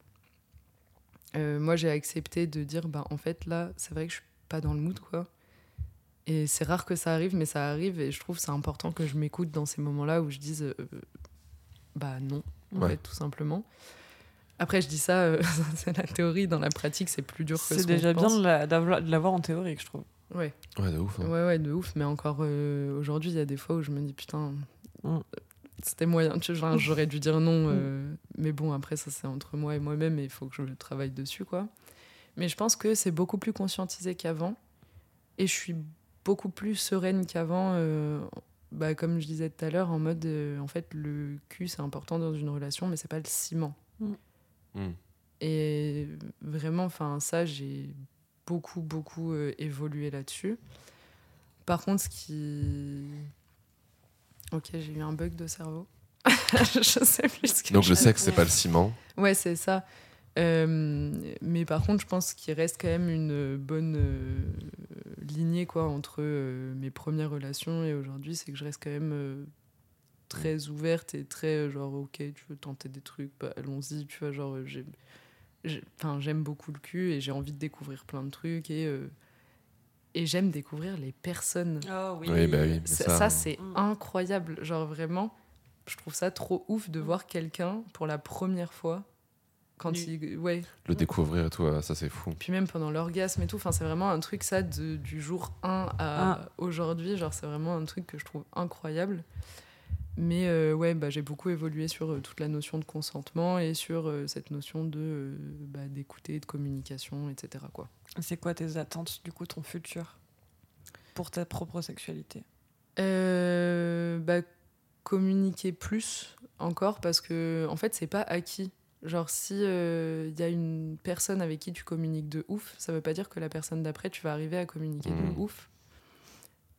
Euh, moi, j'ai accepté de dire, bah, en fait, là, c'est vrai que je suis pas dans le mood, quoi. Et c'est rare que ça arrive, mais ça arrive, et je trouve que c'est important que je m'écoute dans ces moments-là où je dise, euh, bah non, en Ouais. fait, tout simplement. Après, je dis ça, euh, c'est la théorie, dans la pratique, c'est plus dur que ce C'est déjà bien pense. de l'avoir en théorie, je trouve. Ouais. Ouais, de ouf. hein. Ouais, ouais, de ouf. Mais encore euh, aujourd'hui, il y a des fois où je me dis, putain, Mm. c'était moyen. Tu vois, j'aurais dû dire non. euh, mais bon, après, ça, c'est entre moi et moi-même et il faut que je travaille dessus, quoi. Mais je pense que c'est beaucoup plus conscientisé qu'avant. Et je suis beaucoup plus sereine qu'avant euh, bah, comme je disais tout à l'heure, en mode, euh, en fait, le cul, c'est important dans une relation, mais c'est pas le ciment. Hmm. Et vraiment, enfin, ça, j'ai beaucoup, beaucoup euh, évolué là-dessus. Par contre, ce qui. Ok, j'ai eu un bug de cerveau. je sais plus ce que Donc le sexe, c'est pas le ciment. Ouais, c'est ça. Euh, mais par contre, je pense qu'il reste quand même une bonne euh, lignée quoi, entre euh, mes premières relations et aujourd'hui. C'est que je reste quand même très ouverte et très genre, ok, tu veux tenter des trucs, bah, allons-y. Tu vois, genre, j'aime, beaucoup le cul et j'ai envie de découvrir plein de trucs et, et j'aime découvrir les personnes. Oh oui. Oui, bah oui. Ça, ça, ça, c'est Mm. incroyable. Genre vraiment, je trouve ça trop ouf de voir quelqu'un pour la première fois. Quand il. Ouais. le découvrir et tout, euh, ça c'est fou. Puis même pendant l'orgasme et tout. Enfin, c'est vraiment un truc, ça, de- du jour 1 à Ah. aujourd'hui. Genre, c'est vraiment un truc que je trouve incroyable. Mais euh, ouais, bah, j'ai beaucoup évolué sur euh, toute la notion de consentement et sur euh, cette notion de euh, bah, d'écouter, de communication, etc. Quoi. C'est quoi tes attentes, du coup, ton futur pour ta propre sexualité? Euh, bah, communiquer plus encore parce que en fait c'est pas acquis. Genre si il y a une personne avec qui tu communiques de ouf ça veut pas dire que la personne d'après tu vas arriver à communiquer de ouf.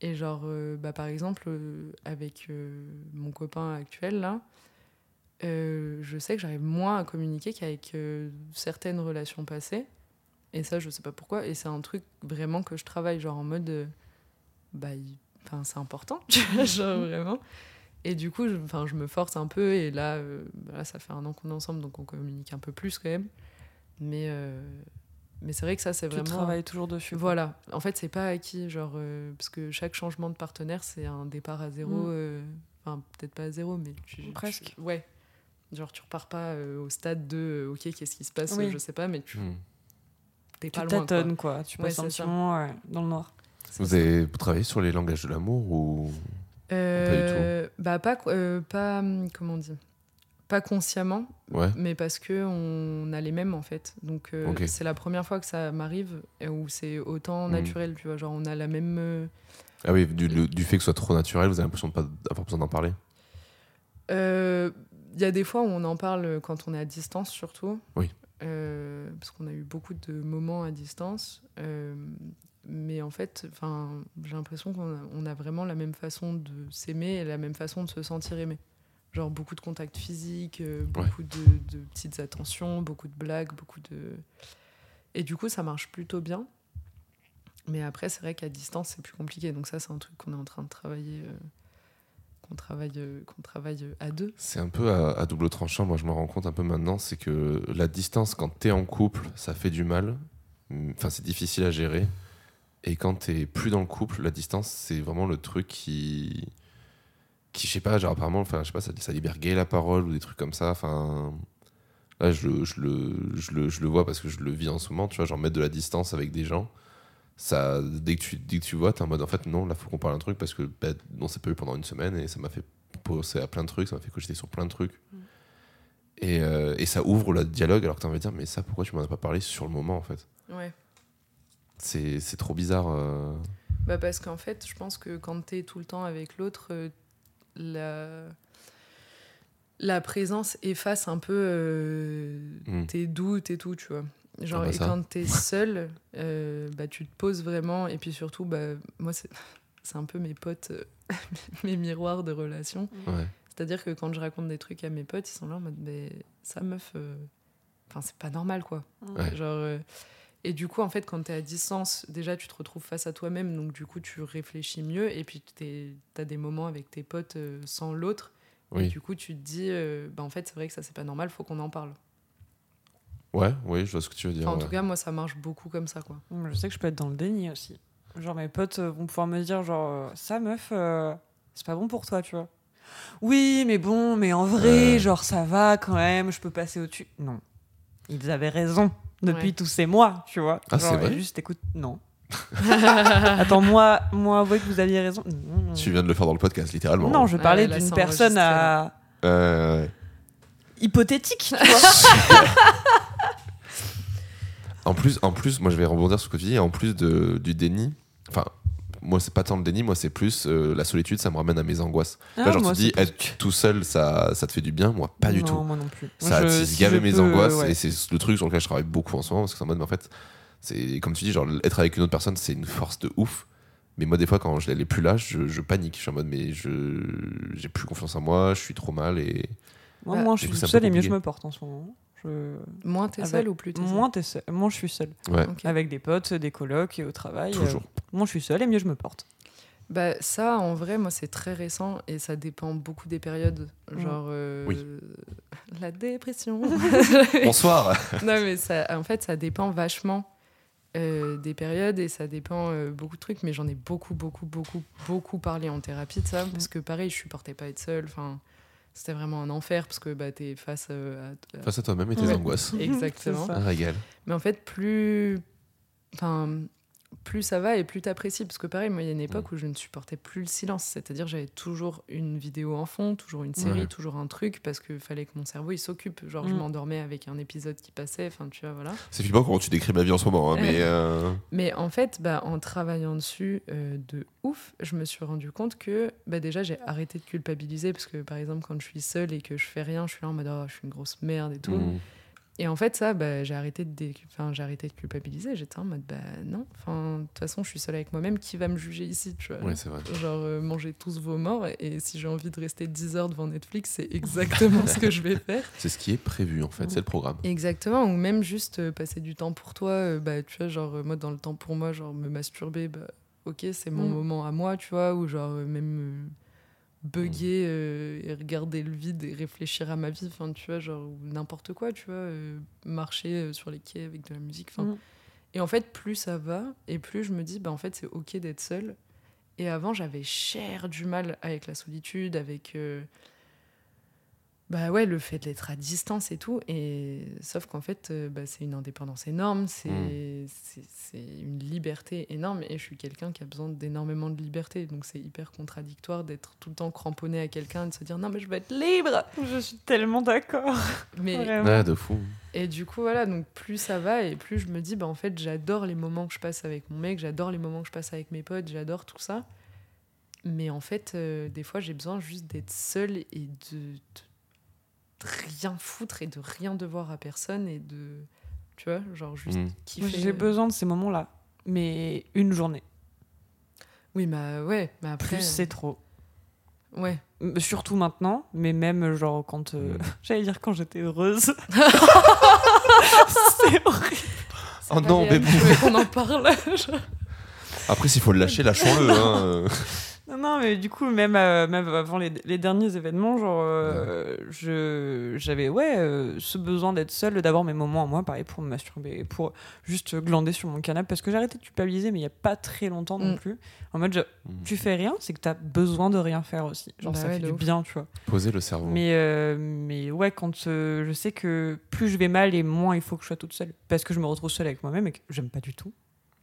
Et genre euh, bah, par exemple euh, avec euh, mon copain actuel là euh, je sais que j'arrive moins à communiquer qu'avec euh, certaines relations passées et ça je sais pas pourquoi et c'est un truc vraiment que je travaille genre en mode euh, bah enfin c'est important tu genre vraiment et du coup je, enfin, je me force un peu et là, euh, bah là ça fait un an qu'on est ensemble donc on communique un peu plus quand même mais euh, mais c'est vrai que ça c'est Tu vraiment travailles toujours dessus. quoi. voilà en fait c'est pas acquis genre euh, parce que chaque changement de partenaire c'est un départ à zéro euh, enfin peut-être pas à zéro mais tu, tu- Presque. ouais genre tu repars pas euh, au stade de ok qu'est-ce qui se passe Oui. je sais pas mais tu Hmm. T'es Tu pas loin quoi. tâtonnes, quoi. Tu Ouais, passes un petit ça. moment ouais, dans le noir. Vous avez vous travaillez sur les langages de l'amour ou Euh, Bah pas, euh, pas hum, comment on dit? Pas consciemment, ouais mais parce que on a les mêmes en fait. Donc euh, c'est la première fois que ça m'arrive et où c'est autant Mhm. naturel, tu vois. Genre on a la même. euh, Ah oui, du, le- du fait que ce soit trop naturel, vous avez l'impression de pas avoir besoin d'en parler? euh, Il y a des fois où on en parle quand on est à distance surtout. Oui. Euh, parce qu'on a eu beaucoup de moments à distance. Euh, mais en fait, j'ai l'impression qu'on a, on a vraiment la même façon de s'aimer et la même façon de se sentir aimé. Genre beaucoup de contacts physiques, euh, beaucoup de, de petites attentions, beaucoup de blagues, beaucoup de. Et du coup, ça marche plutôt bien. Mais après, c'est vrai qu'à distance, c'est plus compliqué. Donc ça, c'est un truc qu'on est en train de travailler, qu'on travaille, euh, travaille euh, à deux. C'est un peu à, double tranchant, moi je me rends compte un peu maintenant, c'est que la distance quand t'es en couple, ça fait du mal. Enfin, c'est difficile à gérer. Et quand t'es plus dans le couple, la distance, c'est vraiment le truc qui. qui, je sais pas, genre apparemment, enfin, je sais pas, ça, ça libère gay la parole ou des trucs comme ça. Enfin. Là, je, je le, je, le, je le vois parce que je le vis en ce moment, tu vois, genre mettre de la distance avec des gens. Ça, dès, que tu, dès que tu vois, t'es en mode en fait, non, là, faut qu'on parle un truc parce que bah, on s'est pas eu pendant une semaine et ça m'a fait penser à plein de trucs, ça m'a fait cogiter sur plein de trucs. Mm. Et, euh, et ça ouvre le dialogue alors que t'as envie de dire, mais ça, pourquoi tu m'en as pas parlé sur le moment en fait? Ouais. C'est c'est trop bizarre. euh. Bah parce qu'en fait, je pense que quand tu es tout le temps avec l'autre, euh, la... la présence efface un peu Mm. tes doutes et tout, tu vois. Genre, Ah bah et quand tu es seul, euh, bah, tu te poses vraiment. Et puis surtout, bah, moi, c'est c'est un peu mes potes, euh, mes miroirs de relation. Ouais. C'est-à-dire que quand je raconte des trucs à mes potes, ils sont là en mode, mais ça, meuf, euh, enfin, c'est pas normal, quoi. Ouais. Genre, euh, et du coup, en fait, quand tu es à distance, déjà, tu te retrouves face à toi-même, donc du coup, tu réfléchis mieux, et puis tu as des moments avec tes potes euh, sans l'autre, et du coup, tu te dis, euh, bah, en fait, c'est vrai que ça, c'est pas normal, faut qu'on en parle. Ouais, oui, je vois ce que tu veux dire. Enfin, en ouais. tout cas, moi, ça marche beaucoup comme ça, quoi. Je sais que je peux être dans le déni aussi. Genre mes potes euh, vont pouvoir me dire genre euh, ça meuf euh, c'est pas bon pour toi tu vois. Oui mais bon mais en vrai genre ça va quand même je peux passer au-dessus. Non. Ils avaient raison depuis Ouais. tous ces mois tu vois. Ah, c'est vrai? Juste écoute non. Attends moi moi avouez que vous aviez raison. Tu viens de le faire dans le podcast, littéralement. Non, je parlais d'une personne à... Euh, hypothétique, tu vois. En plus, en plus, moi je vais rebondir sur ce que tu dis, en plus de, du déni, enfin, moi, c'est pas tant le déni, moi, c'est plus euh, la solitude, ça me ramène à mes angoisses. Ah, Là, genre, moi, tu dis, être tout seul, ça, ça te fait du bien. Moi, pas du Non, tout. moi non plus. Ça Moi, je- attise si mes peux, angoisses. ouais. Et c'est le truc sur lequel je travaille beaucoup en ce moment. Parce que c'est en mode, mais en fait, c'est comme tu dis, genre, être avec une autre personne, c'est une force de ouf. Mais moi, des fois, quand je l'ai plus là, je, je panique. Je suis en mode, mais je j'ai plus confiance en moi, je suis trop mal. Et Moi, moins je suis peu seule et mieux je me porte en ce moment. Je... Moins t'es Avec- seule ou plus t'es seule Moins, t'es seule. Moins je suis seule. ouais, Ok. Avec des potes, des colocs et au travail. euh, toujours. moins je suis seule et mieux je me porte. Bah, ça, en vrai, moi, c'est très récent et ça dépend beaucoup des périodes. Genre, euh, Oui. la dépression. Bonsoir. non, mais ça, en fait, ça dépend vachement euh, des périodes et ça dépend euh, beaucoup de trucs. Mais j'en ai beaucoup, beaucoup, beaucoup, beaucoup parlé en thérapie de ça. Parce que pareil, je supportais pas être seule. Enfin, c'était vraiment un enfer parce que bah, t'es face euh, à. à- Face à toi-même et tes Ouais. angoisses. Exactement. Un régal. Mais en fait, plus. Enfin. Plus ça va et plus t'apprécies. Parce que pareil, moi, il y a une époque où je ne supportais plus le silence. C'est-à-dire, j'avais toujours une vidéo en fond, toujours une série, Ouais. toujours un truc, parce qu'il fallait que mon cerveau il s'occupe. Genre, je Mm. m'endormais avec un épisode qui passait. Enfin, tu vois, voilà. C'est flippant comment tu décris ma vie en ce moment. hein, mais euh, Mais en fait, bah, en travaillant dessus euh, de ouf, je me suis rendu compte que bah, déjà j'ai arrêté de culpabiliser parce que par exemple quand je suis seule et que je fais rien, je suis là en mode oh, je suis une grosse merde et tout. Et en fait ça, bah, j'ai arrêté de dé- enfin, j'ai arrêté de culpabiliser. J'étais en mode bah non, enfin de toute façon je suis seule avec moi-même, qui va me juger ici, tu vois? Ouais, vrai. Genre euh, mangez tous vos morts et si j'ai envie de rester 10 heures devant Netflix, c'est exactement ce que je vais faire. C'est ce qui est prévu en fait, c'est le programme. Exactement, ou même juste euh, passer du temps pour toi, euh, bah, tu vois, genre, euh, moi, dans le temps pour moi, genre, me masturber, bah, ok, c'est mon Mm. moment à moi, tu vois, ou genre, euh, même euh, bugger euh, et regarder le vide et réfléchir à ma vie, enfin, tu vois, genre, n'importe quoi, tu vois, euh, marcher euh, sur les quais avec de la musique, enfin. Mm. Et en fait, plus ça va, et plus je me dis, bah, en fait, c'est ok d'être seule. Et avant, j'avais cher du mal avec la solitude, avec. Bah ouais, le fait d'être à distance et tout. Et sauf qu'en fait, euh, bah, c'est une indépendance énorme, c'est Mm. c'est- c'est une liberté énorme. Et je suis quelqu'un qui a besoin d'énormément de liberté. Donc c'est hyper contradictoire d'être tout le temps cramponné à quelqu'un et de se dire non, mais je veux être libre. Je suis tellement d'accord. Mais. Ouais, de fou. et du coup, voilà, donc plus ça va et plus je me dis, bah en fait, j'adore les moments que je passe avec mon mec, j'adore les moments que je passe avec mes potes, j'adore tout ça. Mais en fait, euh, des fois, j'ai besoin juste d'être seule et de, de rien foutre et de rien devoir à personne et de. Tu vois, genre juste Mm. Moi, kiffer. J'ai besoin de ces moments-là. Mais une journée. Oui, mais ouais, mais après. Plus c'est trop. Ouais. Euh, Surtout maintenant, mais même genre quand. euh, Mm. J'allais dire quand j'étais heureuse. c'est horrible. Oh non, mais voulais qu'on en parle. Après, s'il faut le lâcher, lâchons-le. hein. Non, non, mais du coup, même, euh, même avant les, les derniers événements, genre, euh, je, j'avais, ouais, euh, ce besoin d'être seule, d'avoir mes moments à moi, pareil, pour me masturber, pour juste glander sur mon canapé, parce que j'ai arrêté de culpabiliser, mais il n'y a pas très longtemps non Mm. plus. En mode, je- Mm. tu fais rien, c'est que tu as besoin de rien faire aussi. Genre, Bah ça ouais, fait du ouf. bien, tu vois. Poser le cerveau. Mais, euh, mais ouais, quand euh, je sais que plus je vais mal et moins il faut que je sois toute seule, parce que je me retrouve seule avec moi-même et que j'aime pas du tout.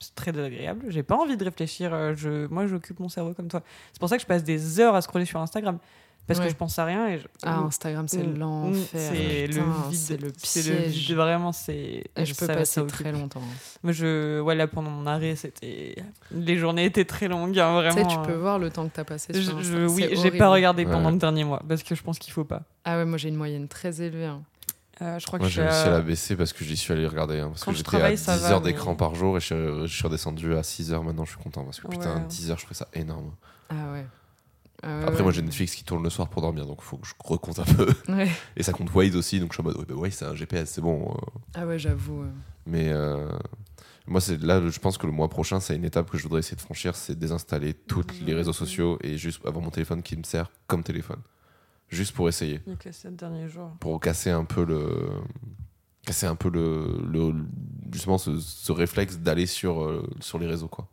C'est très désagréable. J'ai pas envie de réfléchir. euh, Je, moi, j'occupe mon cerveau comme toi. C'est pour ça que je passe des heures à scroller sur Instagram. Parce Ouais. que je pense à rien et je... Ah, Instagram, c'est Mm, l'enfer. C'est le vide. C'est le piège. vide, vraiment. C'est. Et je peux ça va, passer ça très longtemps. Moi, je. Ouais, là, pendant mon arrêt, c'était. Les journées étaient très longues, hein, Tu vraiment. sais, tu peux euh. voir le temps que t'as passé Je- sur je- oui, j'ai pas regardé Ouais. pendant le dernier mois parce que je pense qu'il faut pas. Ah ouais, moi j'ai une moyenne très élevée. hein. Euh, je crois Moi, que j'ai réussi à la baisser parce que j'y suis allé regarder. hein, parce Quand que j'étais à travaille, 10 ça va, heures mais- d'écran par jour et je suis, je suis redescendu à 6 heures maintenant. Je suis content parce que putain, Ouais. 10 heures, je trouvais ça énorme. Ah ouais. Ouais, Après, ouais. moi, j'ai Netflix qui tourne le soir pour dormir donc il faut que je recompte un peu. Ouais. Et ça compte Waze aussi, donc je suis en mode, ouais, bah, Waze, c'est un GPS, c'est bon. euh. Ah ouais, j'avoue. euh. Mais euh, moi, c'est là, je pense que le mois prochain, c'est une étape que je voudrais essayer de franchir c'est désinstaller tous les réseaux sociaux et juste avoir mon téléphone qui me sert comme téléphone. Juste pour essayer. Les sept derniers jours. Pour casser un peu le. Casser un peu le. le- justement, ce, ce réflexe d'aller sur, euh, sur les réseaux, quoi.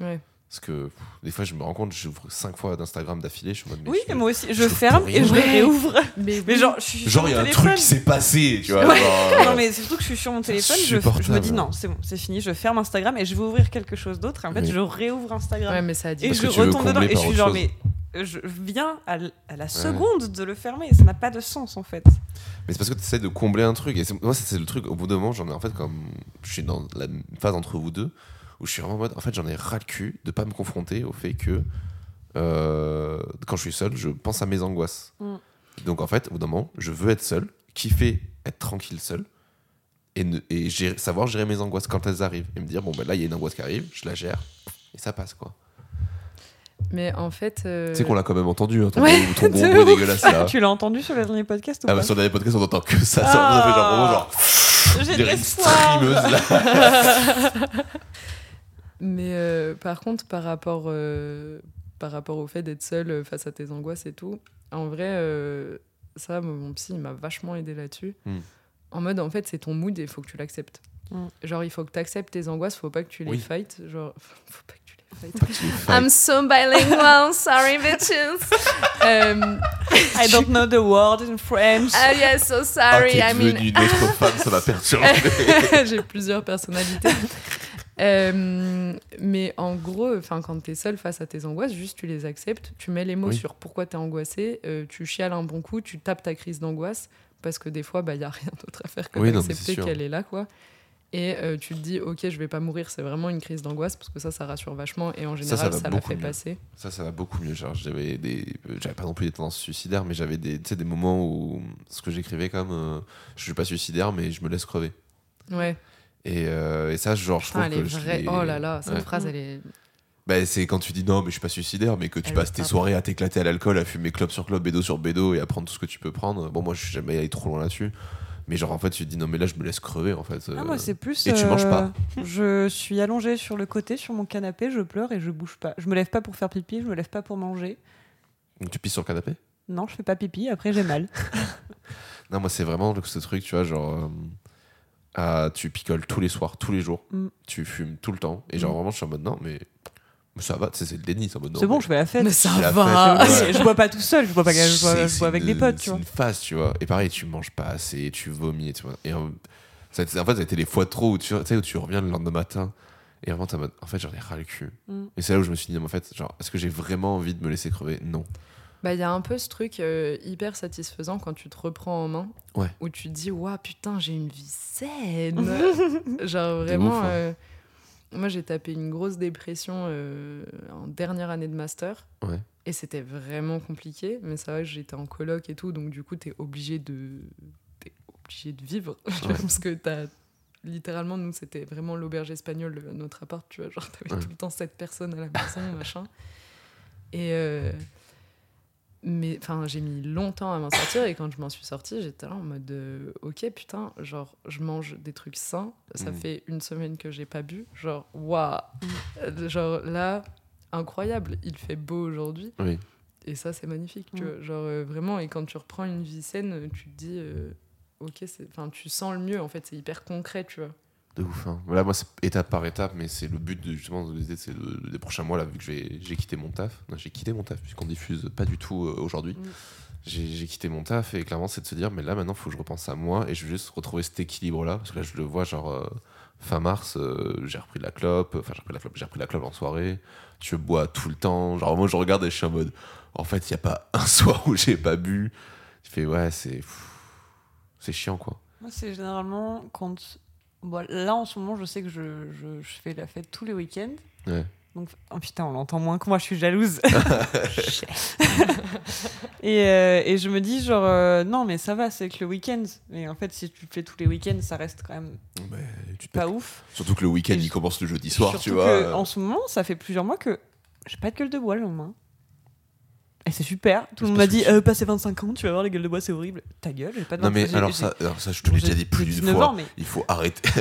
Ouais. Parce que pff, des fois, je me rends compte, j'ouvre 5 fois d'Instagram d'affilée, je suis en mode. mais Oui, je- moi aussi. Je je ferme peux et je réouvre. Mais, oui. genre, je suis sur Genre, il y a un truc qui s'est passé, tu vois. Ouais. genre, Non, mais c'est surtout que je suis sur mon téléphone, je, je me insupportable. dis non, c'est bon, c'est fini, je ferme Instagram et je vais ouvrir quelque chose d'autre. Et en fait, Oui. je réouvre Instagram. Ouais, mais ça a dit. et Parce je que tu veux retombe dedans combler et je par suis autre genre, chose. mais euh, je viens à, l- à la seconde de le fermer. Ça n'a pas de sens en fait. Mais c'est parce que tu essaies de combler un truc. Et c'est- moi, c'est c'est le truc. Au bout d'un moment, j'en ai en fait comme. Je suis dans la phase entre vous deux où je suis vraiment en mode, en fait, j'en ai ras le cul de pas me confronter au fait que euh, quand je suis seul, je pense à mes angoisses. Mm. Donc en fait, au bout d'un moment, je veux être seul, kiffer être tranquille seul et, ne- et gérer- savoir gérer mes angoisses quand elles arrivent et me dire bon ben là il y a une angoisse qui arrive, je la gère et ça passe quoi. Mais en fait. euh, Tu sais qu'on l'a quand même entendu, hein, ton, Ouais, gros, ton gros de bruit ouf. dégueulasse là. tu l'as entendu sur le dernier podcast ou Ah pas bah sur le dernier podcast on entend que ça, ça, ça fait genre vraiment genre J'ai on de l'espoir. Mais euh, par contre, par rapport, euh, par rapport au fait d'être seul euh, face à tes angoisses et tout, en vrai, euh, ça, mon psy, il m'a vachement aidé là-dessus. Hmm. En mode, en fait, c'est ton mood et il faut que tu l'acceptes. Hmm. Genre, il faut que tu acceptes tes angoisses, faut pas que tu les Oui. fights. Genre, faut pas que tu les fasses. I'm so bilingual, sorry bitches. Euh, I don't know the word in French. ah yeah, so Ah, sorry. t'es I mean, devenue une autre femme, ça m'a perturbé. j'ai plusieurs personnalités. Euh, mais en gros, enfin, quand tu es seul face à tes angoisses, juste tu les acceptes, tu mets les mots Oui. sur pourquoi tu es angoissé, euh, tu chiales un bon coup, tu tapes ta crise d'angoisse, parce que des fois, il bah, n'y a rien d'autre à faire que Oui, d'accepter qu'elle est là. quoi. Et euh, tu te dis, ok, je vais pas mourir, c'est vraiment une crise d'angoisse, parce que ça, ça rassure vachement, et en Ça, ça général, ça, la fait mieux. passer. Ça, ça va beaucoup mieux. J'avais des, pas non plus des tendances suicidaires, mais j'avais des, des moments où ce que j'écrivais comme, je suis pas suicidaire, mais je me laisse crever. Ouais, Et, euh, et ça, genre, je trouve elle est que je Oh là là, cette Ouais. phrase, elle est. Bah, c'est quand tu dis non, mais je suis pas suicidaire, mais que tu Elle passes tes pas soirées à t'éclater à l'alcool, à fumer clope sur clope, bédo sur bédo et à prendre tout ce que tu peux prendre. Bon, moi, je suis jamais allé trop loin là-dessus. Mais genre, en fait, tu te dis non, mais là, je me laisse crever, en fait. Ah, Euh, moi, c'est plus. et tu manges pas. Je suis allongée sur le côté, sur mon canapé, je pleure et je bouge pas. Je me lève pas pour faire pipi, je me lève pas pour manger. Donc, tu pisses sur le canapé? Non, je fais pas pipi, après j'ai mal. Non, moi, c'est vraiment ce truc, tu vois, genre. euh, tu picoles tous les soirs, tous les jours. Mm. Tu fumes tout le temps. Et genre, Mm. vraiment, je suis en mode non, mais. ça va, c'est le déni, c'est en mode non. C'est bon, mais je fais la fête. Mais ça la va. fête, ouais. je bois pas tout seul, je bois, pas, je bois, C'est- je bois avec c'est des potes, tu C'est vois. une phase, tu vois. Et pareil, tu manges pas assez, tu vomis, tu vois. Et en, ça a été- en fait, ça a été les fois trop où tu, où tu reviens le lendemain matin et vraiment, en mode, en fait, j'en ai ras le cul. Mm. Et c'est là où je me suis dit, mais en fait, genre, est-ce que j'ai vraiment envie de me laisser crever? Non. Bah, il y a un peu ce truc euh, hyper satisfaisant quand tu te reprends en main. Ouais. Où tu te dis, waouh, putain, j'ai une vie saine. Genre, vraiment. ouf, hein. euh, moi, j'ai tapé une grosse dépression euh, en dernière année de master. Ouais. Et c'était vraiment compliqué. Mais ça va, j'étais en coloc et tout. Donc, du coup, t'es obligé de. T'es obligé de vivre. Parce que t'as. Littéralement, nous, c'était vraiment l'auberge espagnole, notre appart, tu vois. Genre, t'avais Ouais. tout le temps cette personne à la maison, machin. Et. euh, mais enfin, j'ai mis longtemps à m'en sortir et quand je m'en suis sortie, j'étais là en mode euh, ok putain, genre je mange des trucs sains, ça Mm. fait une semaine que j'ai pas bu, genre waouh, Euh, genre là incroyable, il fait beau aujourd'hui Oui. et ça c'est magnifique, tu Mm. vois, genre euh, vraiment et quand tu reprends une vie saine, tu te dis euh, ok c'est, enfin tu sens le mieux en fait, c'est hyper concret, tu vois. De ouf. Hein. Là, moi, c'est étape par étape, mais c'est le but de, justement de l'idée, c'est de- des prochains mois, là, vu que j'ai j'ai quitté mon taf. J'ai quitté mon taf, puisqu'on diffuse pas du tout euh, aujourd'hui. Mm. J'ai j'ai quitté mon taf, et clairement, c'est de se dire, mais là, maintenant, il faut que je repense à moi, et je veux juste retrouver cet équilibre-là, parce que là, je le vois, genre, euh, fin mars, euh, j'ai repris de la clope, enfin, j'ai repris, la clope- j'ai repris la clope en soirée, je bois tout le temps. Genre, moi, je regarde et je suis en mode, en fait, il n'y a pas un soir où j'ai pas bu. Tu fais, ouais, c'est. C'est chiant, quoi. Moi, c'est généralement quand. Bon, là, en ce moment, je sais que je, je, je fais la fête tous les week-ends. Ouais. Donc, oh putain, on l'entend moins que moi, je suis jalouse. et, euh, et je me dis, genre, euh, non, mais ça va, c'est que le week-end. Mais en fait, si tu le fais tous les week-ends, ça reste quand même Mais tu pas ouf. Surtout que le week-end, Et il commence le jeudi soir, tu vois. que, en ce moment, ça fait plusieurs mois que j'ai pas de gueule de bois le lendemain. Et c'est super. Tout le monde m'a dit, euh, passé 25 ans, tu vas voir, les gueules de bois, c'est horrible. Ta gueule, j'ai pas de Non mais alors ça, alors ça, je te l'ai déjà dit plus d'une 19 fois. ans, mais Il faut arrêter.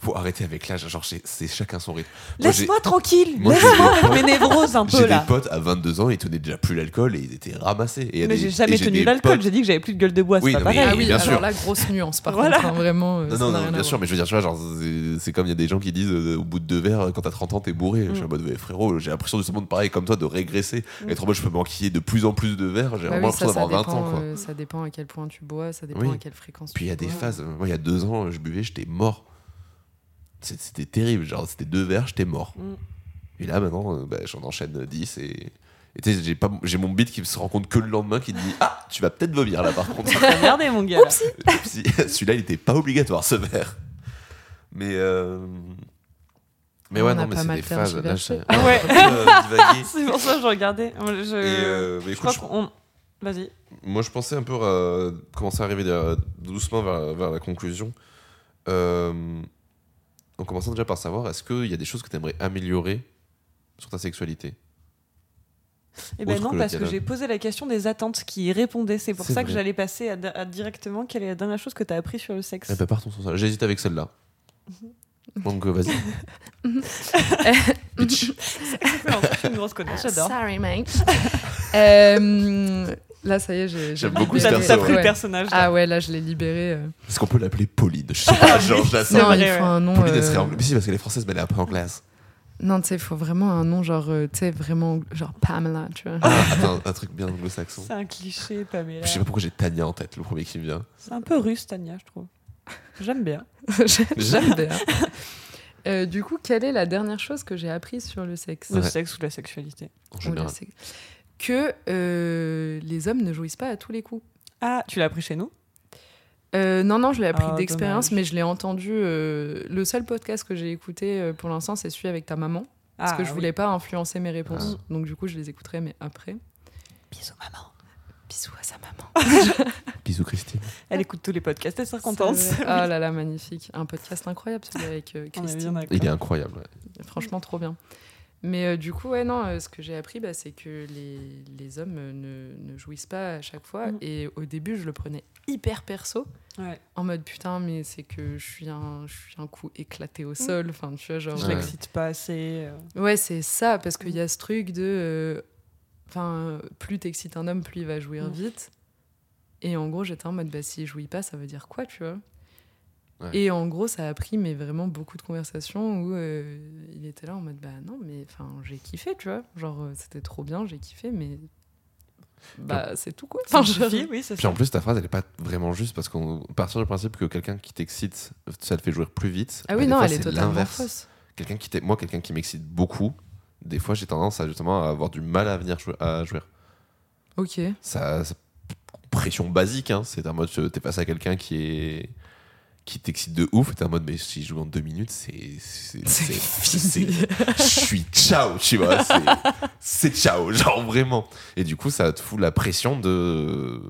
faut arrêter avec l'âge. Genre c'est chacun son rythme. Moi, j'ai- laisse-moi tranquille, moi, j'ai laisse-moi des potes- mes névroses un J'ai peu des là. potes à 22 ans, ils tenaient déjà plus l'alcool et ils étaient ramassés. Et Mais des- j'ai et jamais j'ai tenu des l'alcool, potes- j'ai dit que j'avais plus de gueule de bois, Oui, c'est pas non, mais- pareil. ah oui, bien alors sûr. là grosse nuance par Voilà. contre, hein, vraiment. euh, Non, non, non, bien sûr, mais je veux dire, tu vois, genre, c'est- comme il y a des gens qui disent euh, au bout de deux verres, quand t'as 30 ans, t'es bourré. Je suis en mode, frérot, j'ai l'impression de ce monde pareil comme toi, de régresser. Mm. Être en mode, je peux m'enquiller de plus en plus de verres, j'ai Bah vraiment l'impression d'avoir 20 ans, euh, ça dépend à quel point tu bois, ça dépend à quelle fréquence Puis il y a tu des bois. phases. Moi, il y a deux ans, je buvais, j'étais mort. C'était terrible. Genre, c'était deux verres, j'étais mort. Mm. Et là, maintenant, euh, bah, j'en enchaîne 10 et. et tu sais, j'ai pas- j'ai mon beat qui se rend compte que le lendemain qui te dit Ah, tu vas peut-être vomir là par contre. Merdé, mon gars. Celui-là, il était pas obligatoire ce verre. Mais. euh, Mais On ouais, a non, mais pas c'est mal des phases. Là, j'ai Ah ouais. euh. C'est pour ça que je regardais. Je, je- euh, mais je écoute, crois je- qu'on. Vas-y. Moi, je pensais un peu à commencer à arriver doucement vers, vers la conclusion. Euh, en commençant déjà par savoir, est-ce qu'il y a des choses que tu aimerais améliorer sur ta sexualité Eh ben non, que parce que j'ai posé la question des attentes qui y répondaient. C'est pour ça que j'allais passer à, à directement quelle est la dernière chose que tu as appris sur le sexe. Eh ben, partons sur ça. J'hésite avec celle-là. Mhm. Donc, euh, vas-y. Bitch. Suis une grosse connasse, j'adore. Sorry, mate. Euh, là, ça y est, j'ai. j'ai J'aime beaucoup libéré- ce perso, t'as pris ouais. le personnage. là. Ah ouais, là, je l'ai libéré. euh. Est-ce qu'on peut l'appeler Pauline? Je sais pas, genre, je la sens. C'est Non, il faut un nom. Pauline, elle euh, serait anglaise. Mais si, parce qu'elle est française, mais elle est un peu anglaise. Non, tu sais, il faut vraiment un nom, genre, euh, tu sais, vraiment, genre Pamela, tu vois. Ah, attends, un truc bien anglo-saxon. C'est un cliché, Pamela. Je sais pas pourquoi j'ai Tania en tête, le premier qui me vient. C'est un peu russe, Tania, je trouve. J'aime bien. J'aime bien. Euh, du coup, quelle est la dernière chose que j'ai apprise sur le sexe? Le Ouais. sexe ou la sexualité? En Ou le général. sexe Que euh, les hommes ne jouissent pas à tous les coups. Ah, tu l'as appris chez nous? Euh, non, non, je l'ai appris Ah, d'expérience, mais je l'ai entendu. euh, le seul podcast que j'ai écouté euh, pour l'instant, c'est celui avec ta maman. Parce Ah, que je oui. voulais pas influencer mes réponses. Donc, du coup, je les écouterai, mais après. Bisous, maman. Bisous à sa maman. Bisous, Christine. Elle écoute tous les podcasts, elle est contente. Oh là là, magnifique. Un podcast incroyable, celui avec euh, est Christine. bien. Il est incroyable. ouais. Franchement, trop bien. Mais euh, du coup, ouais, non, euh, ce que j'ai appris, bah, c'est que les, les hommes euh, ne, ne jouissent pas à chaque fois. Mm. Et au début, je le prenais hyper perso, Ouais. en mode putain, mais c'est que je suis un, je suis un coup éclaté au sol. Enfin, tu vois, genre. Je Ouais. l'excite pas assez. euh. Ouais, c'est ça, parce qu'il y a ce truc de. Enfin, plus t'excites un homme, plus il va jouir Mm. vite. Et en gros, j'étais en mode, bah, s'il jouit pas, ça veut dire quoi, tu vois? Ouais. Et en gros, ça a pris mais vraiment beaucoup de conversations où euh, il était là en mode, bah non, mais enfin, j'ai kiffé, tu vois. Genre, euh, c'était trop bien, j'ai kiffé, mais. Bah, c'est tout quoi. Enfin, je- oui, Puis ça. en plus, ta phrase, elle est pas vraiment juste parce qu'on part du principe que quelqu'un qui t'excite, ça le fait jouer plus vite. Ah Bah, oui, des non, fois, elle est totalement fausse. Quelqu'un qui moi, quelqu'un qui m'excite beaucoup, des fois, j'ai tendance à justement à avoir du mal à venir jouer, à jouer. Ok. Ça, ça- pression basique, hein. c'est un mode, euh, t'es face à quelqu'un qui est qui t'excite de ouf, t'es en mode, mais si je joue en deux minutes, c'est. c'est- Je suis ciao, tu vois. c'est- ciao, genre vraiment. Et du coup, ça te fout la pression de.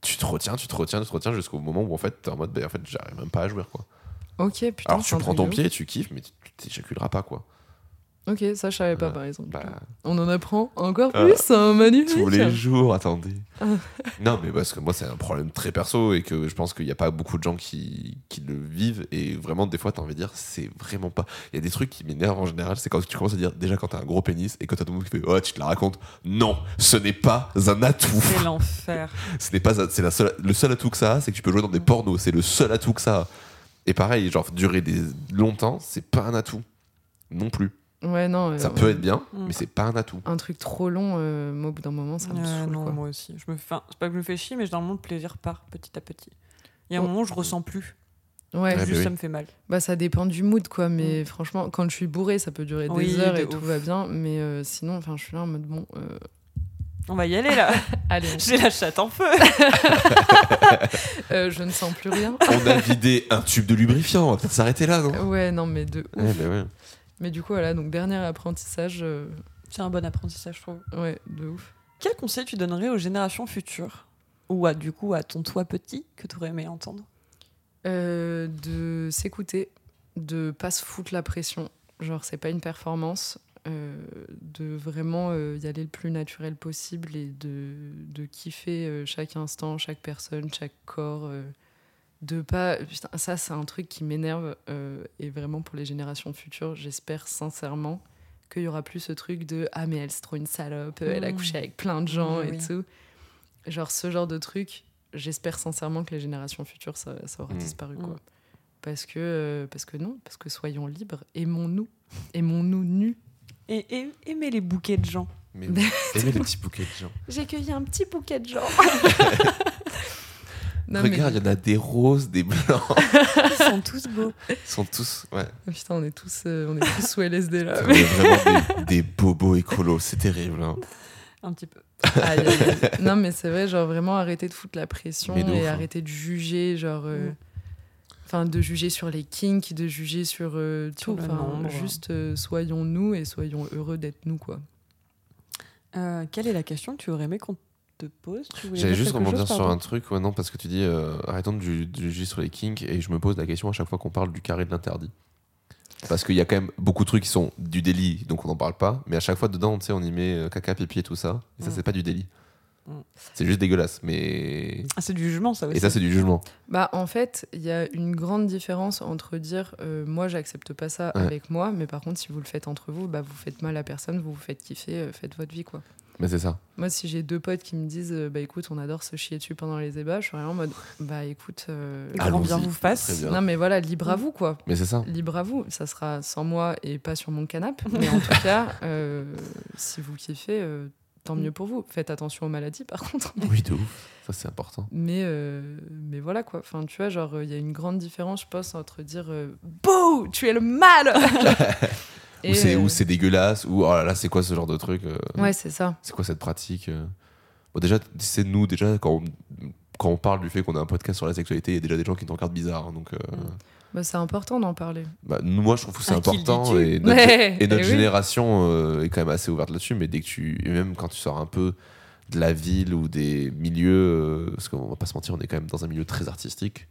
Tu te retiens, tu te retiens, tu te retiens jusqu'au moment où en fait, t'es en mode, bah, en fait, j'arrive même pas à jouer, quoi. Ok, putain. Alors, tu prends ton ouf. pied, tu kiffes, mais tu t'éjaculeras pas, quoi. Ok, ça, je savais pas, par exemple. Bah, On en apprend encore Ah, plus, hein, magnifique. tous les jours, attendez. Ah. non, mais parce que moi, c'est un problème très perso et que je pense qu'il n'y a pas beaucoup de gens qui, qui le vivent. Et vraiment, des fois, t'as envie de dire, c'est vraiment pas. Il y a des trucs qui m'énervent en général, c'est quand tu commences à dire, déjà quand t'as un gros pénis et que t'as tout le monde qui fait, oh, tu te la racontes. Non, ce n'est pas un atout. C'est l'enfer. Ce n'est pas c'est la seule, le seul atout que ça a, c'est que tu peux jouer dans des pornos. C'est le seul atout que ça a. Et pareil, genre, durer des, longtemps, c'est pas un atout. Non plus. Ouais, non. euh, Ça peut être bien, Mm. mais c'est pas un atout. Un truc trop long, euh, moi, au bout d'un moment, ça me Ouais, saoule. non, quoi. moi aussi. Je me fais... enfin, c'est pas que je me fais chier, mais généralement, le plaisir part petit à petit. Il y a un Oh. moment où je ressens plus. Ouais, Ouais, Juste, bah oui. ça me fait mal. bah ça dépend du mood, quoi. Mais franchement, quand je suis bourrée, ça peut durer Oui, des heures de et ouf. tout va bien. Mais euh, sinon, enfin, je suis là en mode bon. euh, On va y aller, là. Allez, J'ai la chatte en feu. euh, je ne sens plus rien. On a vidé un tube de lubrifiant, on va peut-être s'arrêter là, non? Ouais, non, mais de ouf. Ouais, bah ouais. Mais du coup, voilà, donc dernier apprentissage, euh, C'est un bon apprentissage, je trouve. ouais, de ouf. Quel conseil tu donnerais aux générations futures? Ou à, du coup, à ton toi petit que tu aurais aimé entendre? Euh, de s'écouter, de pas se foutre la pression. Genre, c'est pas une performance. euh, de vraiment euh, y aller le plus naturel possible et de, de kiffer euh, chaque instant, chaque personne, chaque corps. euh, de pas. Putain, ça, c'est un truc qui m'énerve. euh, et vraiment, pour les générations futures, j'espère sincèrement qu'il y aura plus ce truc de Ah, mais elle, c'est trop une salope, elle a couché avec plein de gens Oui, et oui. tout. Genre, ce genre de truc, j'espère sincèrement que les générations futures, ça, ça aura Mm. disparu. Quoi. Parce, que, euh, parce que non, parce que soyons libres, aimons-nous, aimons-nous nus. et, et aimer les bouquets de gens. Mais oui. Aimez les petits bouquets de gens. J'ai cueilli un petit bouquet de gens. non, Regarde, il y en a des roses, des blancs. Ils sont tous beaux. Ils sont tous. Ouais. mais... Putain, on est tous, euh, on est tous sous LSD là. Est vraiment des, des bobos écolos, c'est terrible. hein. Un petit peu. Non, mais c'est vrai, genre vraiment arrêter de foutre la pression Mais et ouf, hein. arrêter de juger, genre. euh, Mm. Enfin, de juger sur les kinks, de juger sur euh, tout. Enfin, nombre. juste euh, soyons nous et soyons heureux d'être nous, quoi. Euh, quelle est la question que tu aurais aimé qu'on te pose Tu voulais J'allais juste rebondir sur un truc, ouais, non, parce que tu dis euh, arrêtons de, ju- de juger sur les kinks et je me pose la question à chaque fois qu'on parle du carré de l'interdit. Parce qu'il y a quand même beaucoup de trucs qui sont du délit, donc on n'en parle pas, mais à chaque fois dedans, tu sais, on y met euh, caca, pipi et tout ça, et ça, Mm. c'est pas du délit. Mm. C'est juste dégueulasse, mais. Ah, c'est du jugement, ça aussi. Et ça, c'est du jugement. Bah, en fait, il y a une grande différence entre dire euh, moi, j'accepte pas ça Ouais. avec moi, mais par contre, si vous le faites entre vous, bah, vous faites mal à personne, vous vous faites kiffer, faites votre vie, quoi. Mais c'est ça. Moi, si j'ai deux potes qui me disent euh, bah écoute, on adore se chier dessus pendant les ébats, je suis vraiment en mode bah écoute. euh, Grand bien vous fasse. Non, mais voilà, libre à vous, quoi. Mais c'est ça. Libre à vous. Ça sera sans moi et pas sur mon canapé. Mais en tout cas, euh, si vous kiffez, euh, tant mieux pour vous. Faites attention aux maladies, par contre. Oui, de ouf. Ça, c'est important. Mais, euh, mais voilà quoi. Enfin, tu vois, genre, il y a une grande différence, je pense, entre dire euh, Bouh, tu es le mal Ou c'est euh, dégueulasse, ou oh là là, c'est quoi ce genre de truc euh, Ouais, c'est ça. C'est quoi cette pratique euh Bon, déjà, c'est nous, déjà, quand on, quand on parle du fait qu'on a un podcast sur la sexualité, il y a déjà des gens qui nous regardent bizarre. hein, donc, euh, Mm. Bah, c'est important d'en parler. bah, moi, je trouve que c'est important. Et notre, Ouais, et notre eh oui. génération euh, est quand même assez ouverte là-dessus, mais dès que tu. Et même quand tu sors un peu de la ville ou des milieux. euh, parce qu'on va pas se mentir, on est quand même dans un milieu très artistique.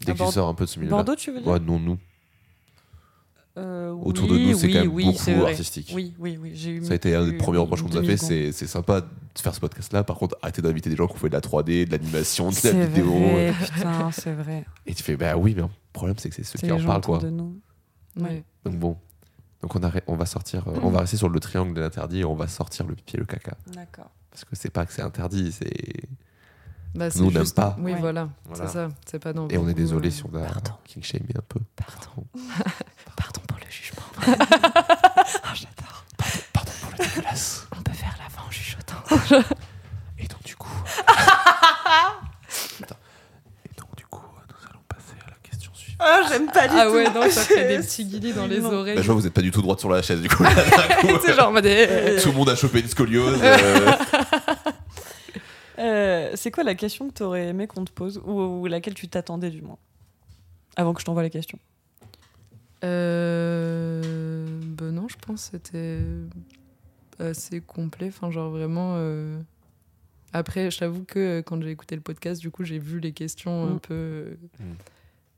Dès À que Bordeaux- tu sors un peu de ce milieu-là. Bordeaux, tu veux dire? Ouais, non, nous. Euh, Autour oui, de nous, c'est oui, quand même oui, beaucoup vrai. artistique. Oui, oui, oui. J'ai eu Ça a été un des premiers reproches qu'on nous a fait. C'est c'est sympa de faire ce podcast-là. Par contre, arrêtez d'inviter des gens qui ont fait de la 3D, de l'animation, de la C'est vidéo. vrai, putain, c'est vrai. Et tu fais, bah oui, mais le problème, c'est que c'est ceux C'est qui en parlent, autour quoi. de nous. Ouais. Donc bon. Donc on, a, on va sortir, euh, on va rester sur le triangle de l'interdit et on va sortir le pipi et le caca. D'accord. Parce que c'est pas que c'est interdit, c'est. Bah, c'est Nous, on n'aime juste- pas. Oui, Ouais. voilà. Voilà. C'est ça. C'est pas dans Et on est désolé euh. si on a Pardon. king shamé un peu. Pardon. jugement. Ah, j'adore. Pardon pour la dégueulasse. On peut faire la fin en chuchotant. Et donc du coup. Attends. Et donc du coup, nous allons passer à la question suivante. Ah, j'aime pas du Ah tout. ouais, non, ça fait des petits guillis dans les Non. oreilles. Bah, je vois, vous êtes pas du tout droite sur la chaise du coup. c'est genre eh, Tout le monde a chopé une scoliose. euh, Euh, c'est quoi la question que tu aurais aimé qu'on te pose ou, ou laquelle tu t'attendais du moins Avant que je t'envoie la question? Euh... Ben non, je pense que c'était assez complet. Enfin, genre vraiment. euh, Après, je t'avoue que euh, quand j'ai écouté le podcast, du coup, j'ai vu les questions un Mm. peu Mm.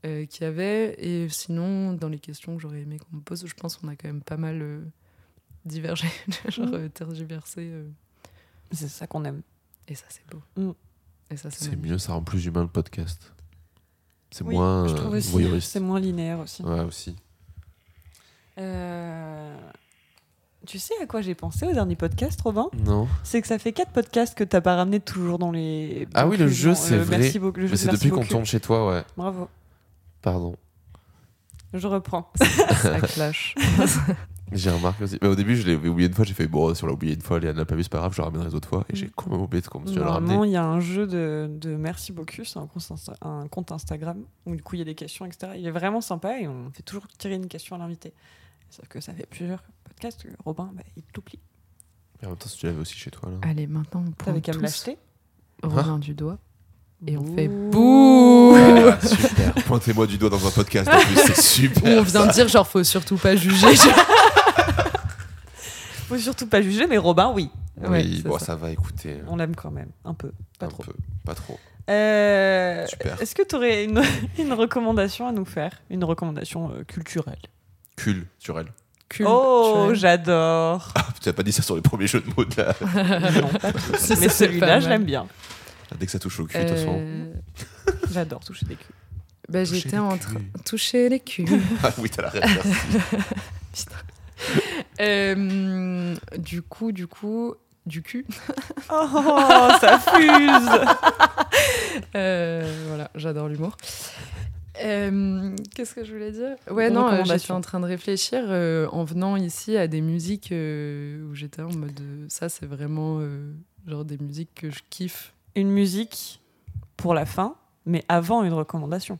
euh, qu'il y avait. Et sinon, dans les questions que j'aurais aimé qu'on me pose, je pense qu'on a quand même pas mal euh, divergé, genre Mm. euh, tergiversé. euh, C'est ça qu'on aime. Et ça, c'est beau. Et ça, c'est mieux, ça rend plus humain le podcast. C'est Oui, moins euh. C'est moins linéaire aussi. Ouais, aussi. Euh, Tu sais à quoi j'ai pensé au dernier podcast, Robin? Non. C'est que ça fait quatre podcasts que t'as pas ramené toujours dans les. Ah oui, le jeu, c'est Euh, vrai. Merci beaucoup. le jeu Mais c'est depuis qu'on tombe chez toi, ouais. Bravo. Pardon. Je reprends. ça clash. J'ai remarqué aussi. Mais au début, je l'ai oublié une fois. J'ai fait, bon, si on l'a oublié une fois, Léa n'a pas vu, c'est pas grave, je le ramènerai les autres fois. Et j'ai quand même oublié de qu'on tu vas le Normalement, il y a un jeu de, de Merci beaucoup, c'est un, compte Insta- un compte Instagram où du coup il y a des questions, etc. Il est vraiment sympa et on fait toujours tirer une question à l'invité. Sauf que ça fait plusieurs podcasts que Robin, bah, il t'oublie. Mais en même temps, si tu l'avais aussi chez toi, là. Allez, maintenant, on T'avais pointe qu'à me tous l'acheter. Robin du doigt. Et on fait Bouh. super. Pointez-moi du doigt dans un podcast, en plus, c'est super. on vient de dire, genre, faut surtout pas juger. Faut surtout pas juger, mais Robin, oui. Oui, Ouais, c'est bon, ça. ça. va écouter. On l'aime quand même, un peu, pas un trop. peu. Pas trop. Euh, Super. Est-ce que tu aurais une, une recommandation à nous faire? Une recommandation euh, culturelle Culturel. Cul- Oh, tu vois. j'adore Ah, tu n'as pas dit ça sur les premiers jeux de mots de la. Non, pas tous. Ça, Mais celui-là, je l'aime bien. Dès que ça touche au cul, de toute façon. Euh, J'adore toucher des culs. bah, J'étais en train toucher les culs. Ah oui, t'as la merci. Euh, du coup, du coup, du cul. Oh, ça fuse Euh, voilà, j'adore l'humour. Euh, Qu'est-ce que je voulais dire? Ouais, non, euh, j'étais en train de réfléchir euh, en venant ici à des musiques euh, où j'étais en mode euh, ça, c'est vraiment euh, genre des musiques que je kiffe. Une musique pour la fin, mais avant une recommandation.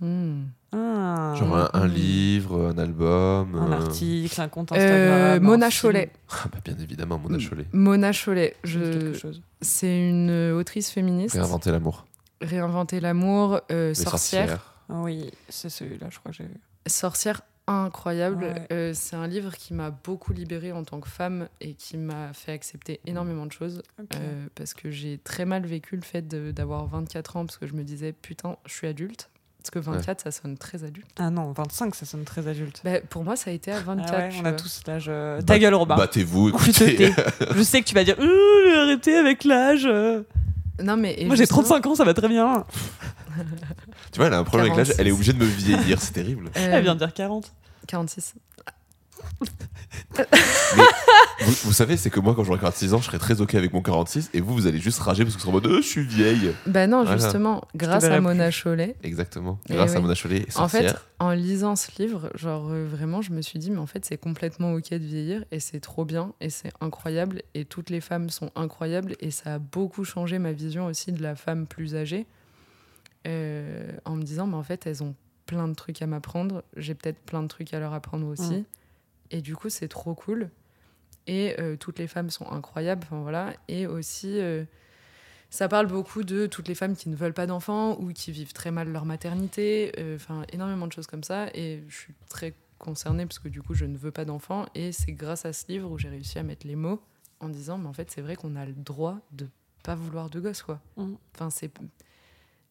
Hmm. Ah. Genre un, un livre, un album. Un euh, article, un compte Instagram. Euh, Mona film. Chollet. Ah, bah, bien évidemment, Mona Chollet. Mona dit je... quelque chose. c'est une autrice féministe. Réinventer l'amour. Réinventer l'amour, euh, sorcière. Ah Oui, c'est celui-là, je crois que j'ai vu. Sorcière incroyable. Ouais. Euh, c'est un livre qui m'a beaucoup libérée en tant que femme et qui m'a fait accepter énormément de choses. Euh, parce que j'ai très mal vécu le fait de- d'avoir 24 ans parce que je me disais putain, je suis adulte. Parce que 24, ça sonne très adulte. Ah non, 25, ça sonne très adulte. Bah, pour moi, ça a été à 24. Ah ouais, on a tous l'âge. Bah- Ta gueule, Robin. Battez-vous, écoutez. je sais que tu vas dire arrêtez avec l'âge. Non, mais Moi j'ai justement, 35 ans, ça va très bien. tu vois, elle a un problème avec l'âge, 46. elle est obligée de me vieillir, c'est terrible. euh, Elle vient de dire 40. 46. Vous, vous savez, c'est que moi, quand j'aurai 46 ans, je serai très ok avec mon 46, et vous, vous allez juste rager parce que c'est en mode Euh, je suis vieille. Bah non, Voilà. justement, grâce verrai à Mona Chollet, Exactement. Eh Grâce à. Mona Chollet, En fait, en lisant ce livre, genre euh, vraiment, je me suis dit, mais en fait, c'est complètement ok de vieillir et c'est trop bien et c'est incroyable et toutes les femmes sont incroyables et ça a beaucoup changé ma vision aussi de la femme plus âgée euh, en me disant, mais en fait, elles ont plein de trucs à m'apprendre, j'ai peut-être plein de trucs à leur apprendre aussi Mm. Et du coup, c'est trop cool. Et euh, toutes les femmes sont incroyables, enfin voilà. Et aussi, euh, ça parle beaucoup de toutes les femmes qui ne veulent pas d'enfants ou qui vivent très mal leur maternité, euh, enfin énormément de choses comme ça. Et je suis très concernée parce que du coup, je ne veux pas d'enfants. Et c'est grâce à ce livre où j'ai réussi à mettre les mots en disant, mais en fait, c'est vrai qu'on a le droit de pas vouloir de gosse, quoi. Mm. Enfin, c'est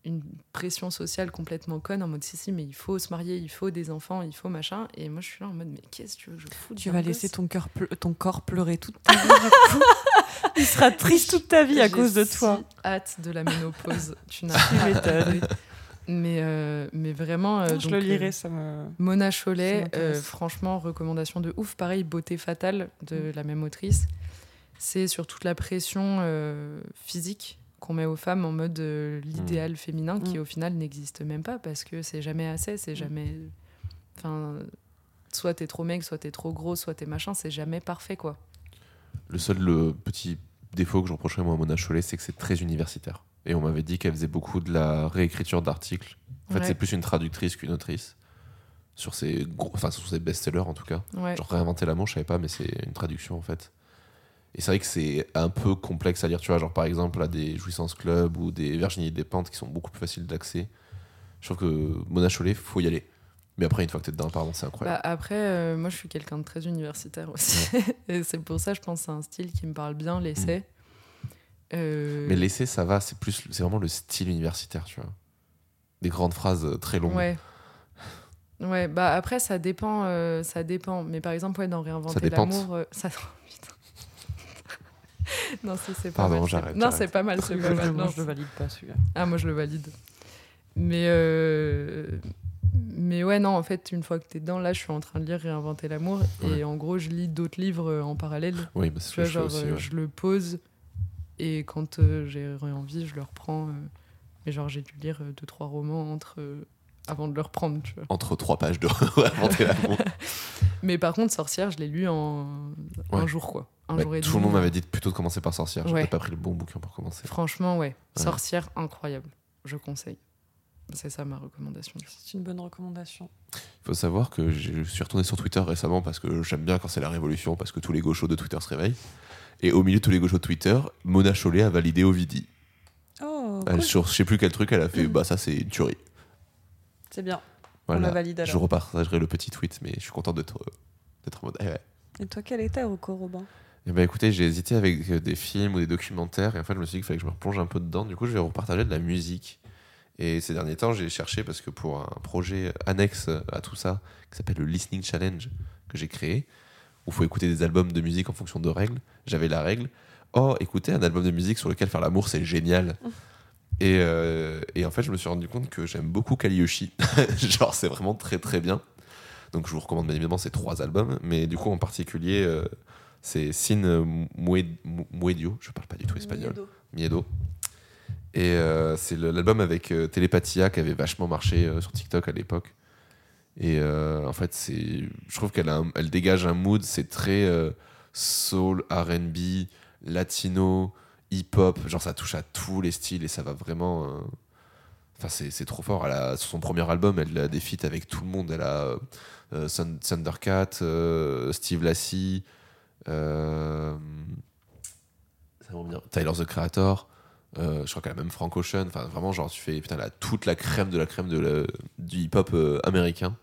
une pression sociale complètement conne en mode si si mais il faut se marier il faut des enfants il faut machin et moi je suis là en mode mais qu'est-ce que tu veux je foute Tu vas laisser ton, cœur ton corps pleurer toute ta vie. Il sera triste toute ta vie à cause de toi. si hâte de la ménopause tu n'as pas mais euh, mais vraiment euh, je donc, le euh, lirai, ça me. Mona euh, franchement, recommandation de ouf. Pareil, Beauté fatale de la même autrice. C'est sur toute la pression euh, physique qu'on met aux femmes en mode euh, l'idéal féminin qui Mm. au final n'existe même pas parce que c'est jamais assez, c'est jamais. Enfin, soit t'es trop mec, soit t'es trop gros, soit t'es machin, c'est jamais parfait quoi. Le seul le petit défaut que je reprocherais moi à Mona Chollet, c'est que c'est très universitaire. Et on m'avait dit qu'elle faisait beaucoup de la réécriture d'articles. En fait, Ouais. c'est plus une traductrice qu'une autrice. Sur ses, gros, enfin, sur ses best-sellers en tout cas. Ouais. Genre réinventer l'amour, je savais pas, mais c'est une traduction en fait. Et c'est vrai que c'est un peu complexe à lire, tu vois, genre par exemple à des Jouissance Club ou des Virginie Despentes qui sont beaucoup plus faciles d'accès. Je trouve que Mona Chollet, faut y aller. Mais après, une fois que t'es dedans, pardon, c'est incroyable. Bah, après, euh, moi je suis quelqu'un de très universitaire aussi. Et c'est pour ça, je pense, que c'est un style qui me parle bien, l'essai. Euh, Mais l'essai, ça va, c'est plus, c'est vraiment le style universitaire, tu vois. Des grandes phrases euh, très longues. Ouais. Ouais, bah après ça dépend, euh, ça dépend. Mais par exemple, ouais, dans réinventer l'amour, ça. Putain. non, c'est pas Pardon, mal. Non, c'est pas mal, c'est pas mal. Moi, Non, je le valide pas celui-là. Ah, moi je le valide. Mais euh, mais ouais, non, en fait, une fois que t'es dedans, là, je suis en train de lire réinventer l'amour Ouais. et en gros, je lis d'autres livres euh, en parallèle. Oui, bah, c'est Tu ce vois, que je fais genre, aussi. euh, ouais. je le pose et quand euh, j'ai envie, je le reprends. euh, et genre, j'ai dû lire euh, deux, trois romans entre, euh, avant de le reprendre, tu vois. Entre trois pages de. Mais par contre, Sorcière, je l'ai lu en un jour, quoi. Un jour et tout le monde m'avait dit plutôt de commencer par Sorcière. J'ai Ouais. peut-être pas pris le bon bouquin pour commencer. Franchement, ouais. Ouais. Sorcière, incroyable. Je conseille. C'est ça ma recommandation. C'est une bonne recommandation. Il faut savoir que je suis retourné sur Twitter récemment parce que j'aime bien quand c'est la révolution, parce que tous les gauchos de Twitter se réveillent. Et au milieu de tous les gauchos de Twitter, Mona Chollet a validé Ovidie. Oh, Elle, sur je sais plus quel truc, elle a fait Mm. bah ça c'est une tuerie. C'est bien. On la valide Je alors. repartagerai le petit tweet, mais je suis content d'être en mode. eh ouais. Et toi, quel ta reco, Robin? Eh ben écoutez, j'ai hésité avec euh, des films ou des documentaires et en fait je me suis dit qu'il fallait que je me replonge un peu dedans. Du coup, je vais repartager de la musique. Et ces derniers temps, j'ai cherché parce que pour un projet annexe à tout ça, qui s'appelle le Listening Challenge, que j'ai créé, où il faut écouter des albums de musique en fonction de règles, j'avais la règle Oh, écouter un album de musique sur lequel faire l'amour, c'est génial. Et, euh, et en fait, je me suis rendu compte que j'aime beaucoup Kaliyoshi. Genre, c'est vraiment très très bien. Donc, je vous recommande bien évidemment ces trois albums, mais du coup, en particulier, euh, c'est Sin Mue- Mu- Muedio, je parle pas du tout espagnol, Miedo. Et euh, c'est l'album avec Telepathia qui avait vachement marché sur TikTok à l'époque. Et en fait, c'est, je trouve qu'elle elle dégage un mood, c'est très soul, RB, latino, hip-hop. Genre, ça touche à tous les styles et ça va vraiment. euh, Enfin, c'est, trop fort. Sur son premier album, elle a des feats avec tout le monde. Elle a euh, Thun- Thundercat, euh, Steve Lassie, euh, ça. Tyler the Creator. Je crois qu'elle a même Frank Ocean. Enfin, vraiment, genre, tu fais putain, elle toute la crème de la crème de la- du hip-hop américain.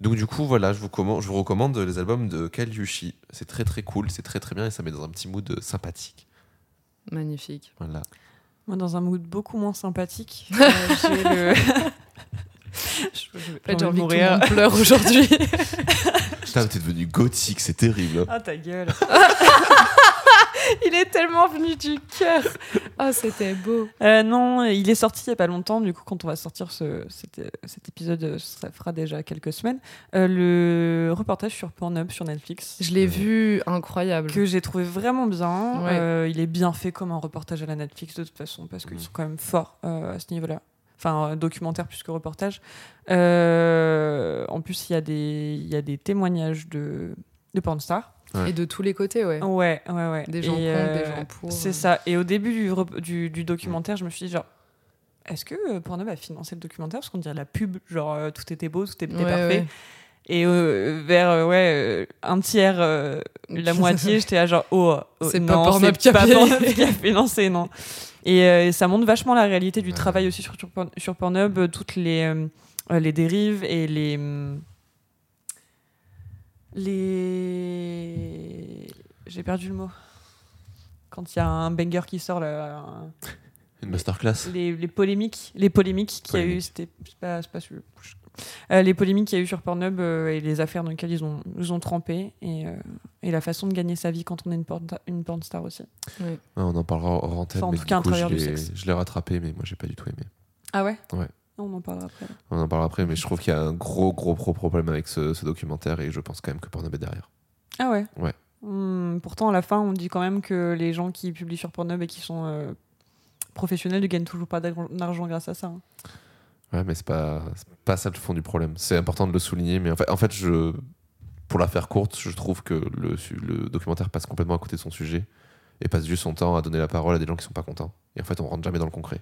Donc, du coup, voilà, je vous, recommande les albums de Kyle Yushi. C'est très très cool, c'est très très bien et ça met dans un petit mood sympathique. Magnifique. Voilà. Moi, dans un mood beaucoup moins sympathique, euh, j'ai le. Envie j'ai de envie que tout monde pleure aujourd'hui. Putain, t'es devenu gothique, c'est terrible. Ah, ta gueule. Il est tellement venu du cœur. Ah, c'était beau. Euh, non, il est sorti il y a pas longtemps. Du coup, quand on va sortir ce, cet, cet épisode, ça fera déjà quelques semaines. Euh, le reportage sur Pornhub sur Netflix. Je l'ai vu, incroyable. que j'ai trouvé vraiment bien. Ouais. Euh, il est bien fait comme un reportage à la Netflix de toute façon, parce qu'ils sont quand même forts euh, à ce niveau-là. Enfin, documentaire plus que reportage. Euh, en plus, il y, a des- il y a des témoignages de, de pornstars. Et de tous les côtés, ouais. Ouais, ouais, ouais. Des gens Et, contre, euh, des gens pour. C'est ça. Et au début du, du, du documentaire, je me suis dit, genre, est-ce que euh, Pornhub a financé le documentaire? Parce qu'on dirait la pub, genre, euh, tout était beau, tout était Ouais, parfait. ouais. Et euh, vers euh, ouais, euh, un tiers, euh, la moitié, j'étais là genre, oh, oh, C'est pas non, Pornhub c'est qui a pas payé. Pornhub qui a financé, non. Et euh, ça montre vachement la réalité du Ouais. travail aussi sur, sur, Porn- sur Pornhub, euh, toutes les, euh, euh, les dérives et les. Les. J'ai perdu le mot. Quand il y a un banger qui sort, là, un- Une masterclass. les, les polémiques, les polémiques qu'il y a eu, c'était c'est pas, c'est pas celui- Euh, les polémiques qu'il y a eu sur Pornhub euh, et les affaires dans lesquelles ils ont, ils ont trempé et, euh, et la façon de gagner sa vie quand on est une, porn, une porn star aussi. Ouais. Ouais, on en parlera hors antenne, Enfin, en mais tout cas, coup, je l'ai rattrapé, mais moi, j'ai pas du tout aimé. Ah ouais? Ouais. On en parlera après. On en parlera après, mais je trouve qu'il y a un gros, gros, gros problème avec ce, ce documentaire et je pense quand même que Pornhub est derrière. Ah ouais? Ouais. Hmm, pourtant, à la fin, on dit quand même que les gens qui publient sur Pornhub et qui sont euh, professionnels ne gagnent toujours pas d'argent grâce à ça. hein. Ouais, mais c'est pas, pas ça le fond du problème. C'est important de le souligner, mais en fait, en fait je, pour la faire courte, je trouve que le, le documentaire passe complètement à côté de son sujet et passe juste son temps à donner la parole à des gens qui sont pas contents. Et en fait, on rentre jamais dans le concret.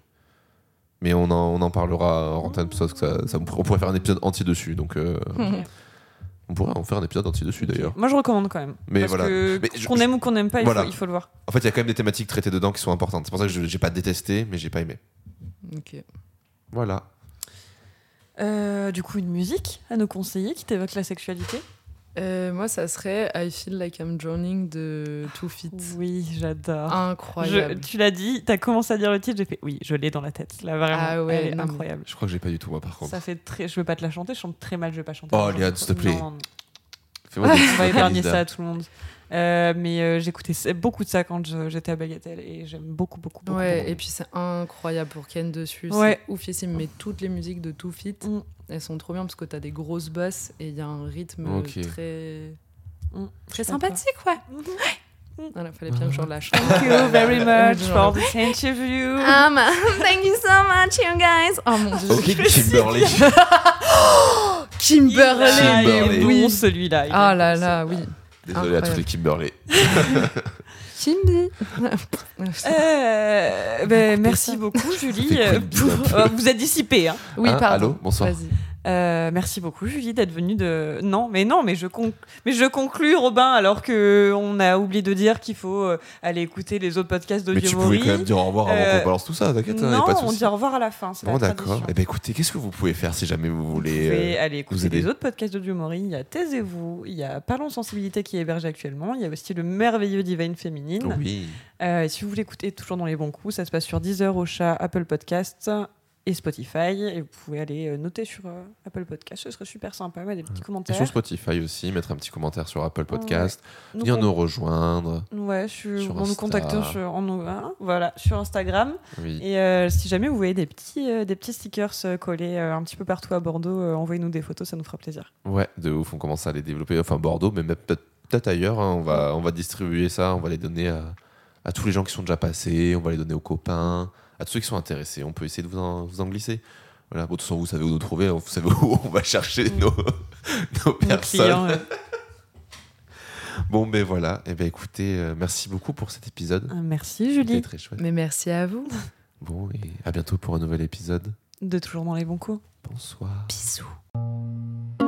Mais on en, on en parlera en antenne, parce que ça, ça- on pourrait faire un épisode entier dessus. Donc, euh, on pourrait en faire un épisode entier dessus d'ailleurs. Moi, je recommande quand même. Mais Parce voilà. qu'on aime ou qu'on n'aime pas, il, faut, il faut le voir. En fait, il y a quand même des thématiques traitées dedans qui sont importantes. C'est pour ça que je j'ai pas détesté, mais j'ai pas aimé. Ok. Voilà. Euh, du coup, une musique à nous conseiller qui t'évoque la sexualité? Euh, moi, ça serait I Feel Like I'm Drowning de Two Feet. Oui, j'adore. Incroyable. Je- tu l'as dit, t'as commencé à dire le titre, j'ai fait oui, je l'ai dans la tête. Là, vraiment, Ah ouais, elle est non, incroyable. Je crois que j'ai pas du tout, moi, par contre. Ça fait très. Je veux pas te la chanter, je chante très mal, je vais pas chanter. Oh, Léane, s'il te plaît. Fais-moi On va épargner ça à tout le monde. Euh, mais euh, j'écoutais beaucoup de ça quand j'étais à Bagatelle et j'aime beaucoup, beaucoup, beaucoup. Ouais, beaucoup. et puis c'est incroyable pour Ken dessus. Ouais. C'est oufissime. Mais toutes les musiques de Two Feet, Mm. elles sont trop bien parce que t'as des grosses basses et il y a un rythme très. Mm. Très sympathique, ouais. Mhm. Voilà, fallait bien que je la chante. Thank you very much for this interview. Um, thank you so much, you guys. Oh mon dieu. Ok, Kimberly. Kimberly. Il est Kimberly. bon oui. celui-là. Ah là là, oui. Désolé à tous les Kimberly. Kimby. Euh, ben, merci ça. beaucoup, Julie. Euh, pour- euh, vous êtes dissipée. Hein. Oui, Hein, pardon. allô, bonsoir. Vas-y. Euh, merci beaucoup, Julie, d'être venue de. Non, mais non, mais je, mais je conclus, Robin, alors que on a oublié de dire qu'il faut euh, aller écouter les autres podcasts Mais tu d'Audio pouvais quand même dire au revoir avant Euh, qu'on balance tout ça, t'inquiète, hein, y a Non, pas de on souci. dit au revoir à la fin. c'est Bon, la d'accord. tradition. Eh ben écoutez, qu'est-ce que vous pouvez faire si jamais vous Vous voulez. pouvez euh, aller écouter vous aider. les autres podcasts d'Audio Mori. Il y a Taisez-vous, il y a Parlons Sensibilité qui est hébergé actuellement. Il y a aussi le merveilleux Divine Féminine. Oui. Euh, et si vous voulez écouter toujours dans les bons coups, ça se passe sur Deezer, Ocha, Apple Podcasts et Spotify. Et vous pouvez aller euh, noter sur euh, Apple Podcasts. Ce serait super sympa, mettre des petits Et commentaires. sur Spotify aussi, mettre un petit commentaire sur Apple Podcast, venir nous rejoindre. Ouais, sur, Sur en nous contactant sur, nous- hein, voilà, sur Instagram. Oui. Et euh, si jamais vous voyez des petits, euh, des petits stickers collés un petit peu partout à Bordeaux, envoyez-nous des photos, ça nous fera plaisir. Ouais, de ouf, on commence à les développer. Enfin, Bordeaux, mais peut-être ailleurs. hein. On, va, on va distribuer ça, on va les donner à, à tous les gens qui sont déjà passés, on va les donner aux copains, à tous ceux qui sont intéressés. On peut essayer de vous en, vous en glisser. Voilà, bon, de toute façon, vous savez où nous trouver, hein. vous savez où on va chercher nos, nos Nos personnes. clients, Bon, ben voilà. Et ben écoutez, euh, merci beaucoup pour cet épisode. euh, merci C'était Julie, très chouette. Mais merci à vous. Bon, et à bientôt pour un nouvel épisode. de toujours dans les bons coups. Bonsoir. Bisous.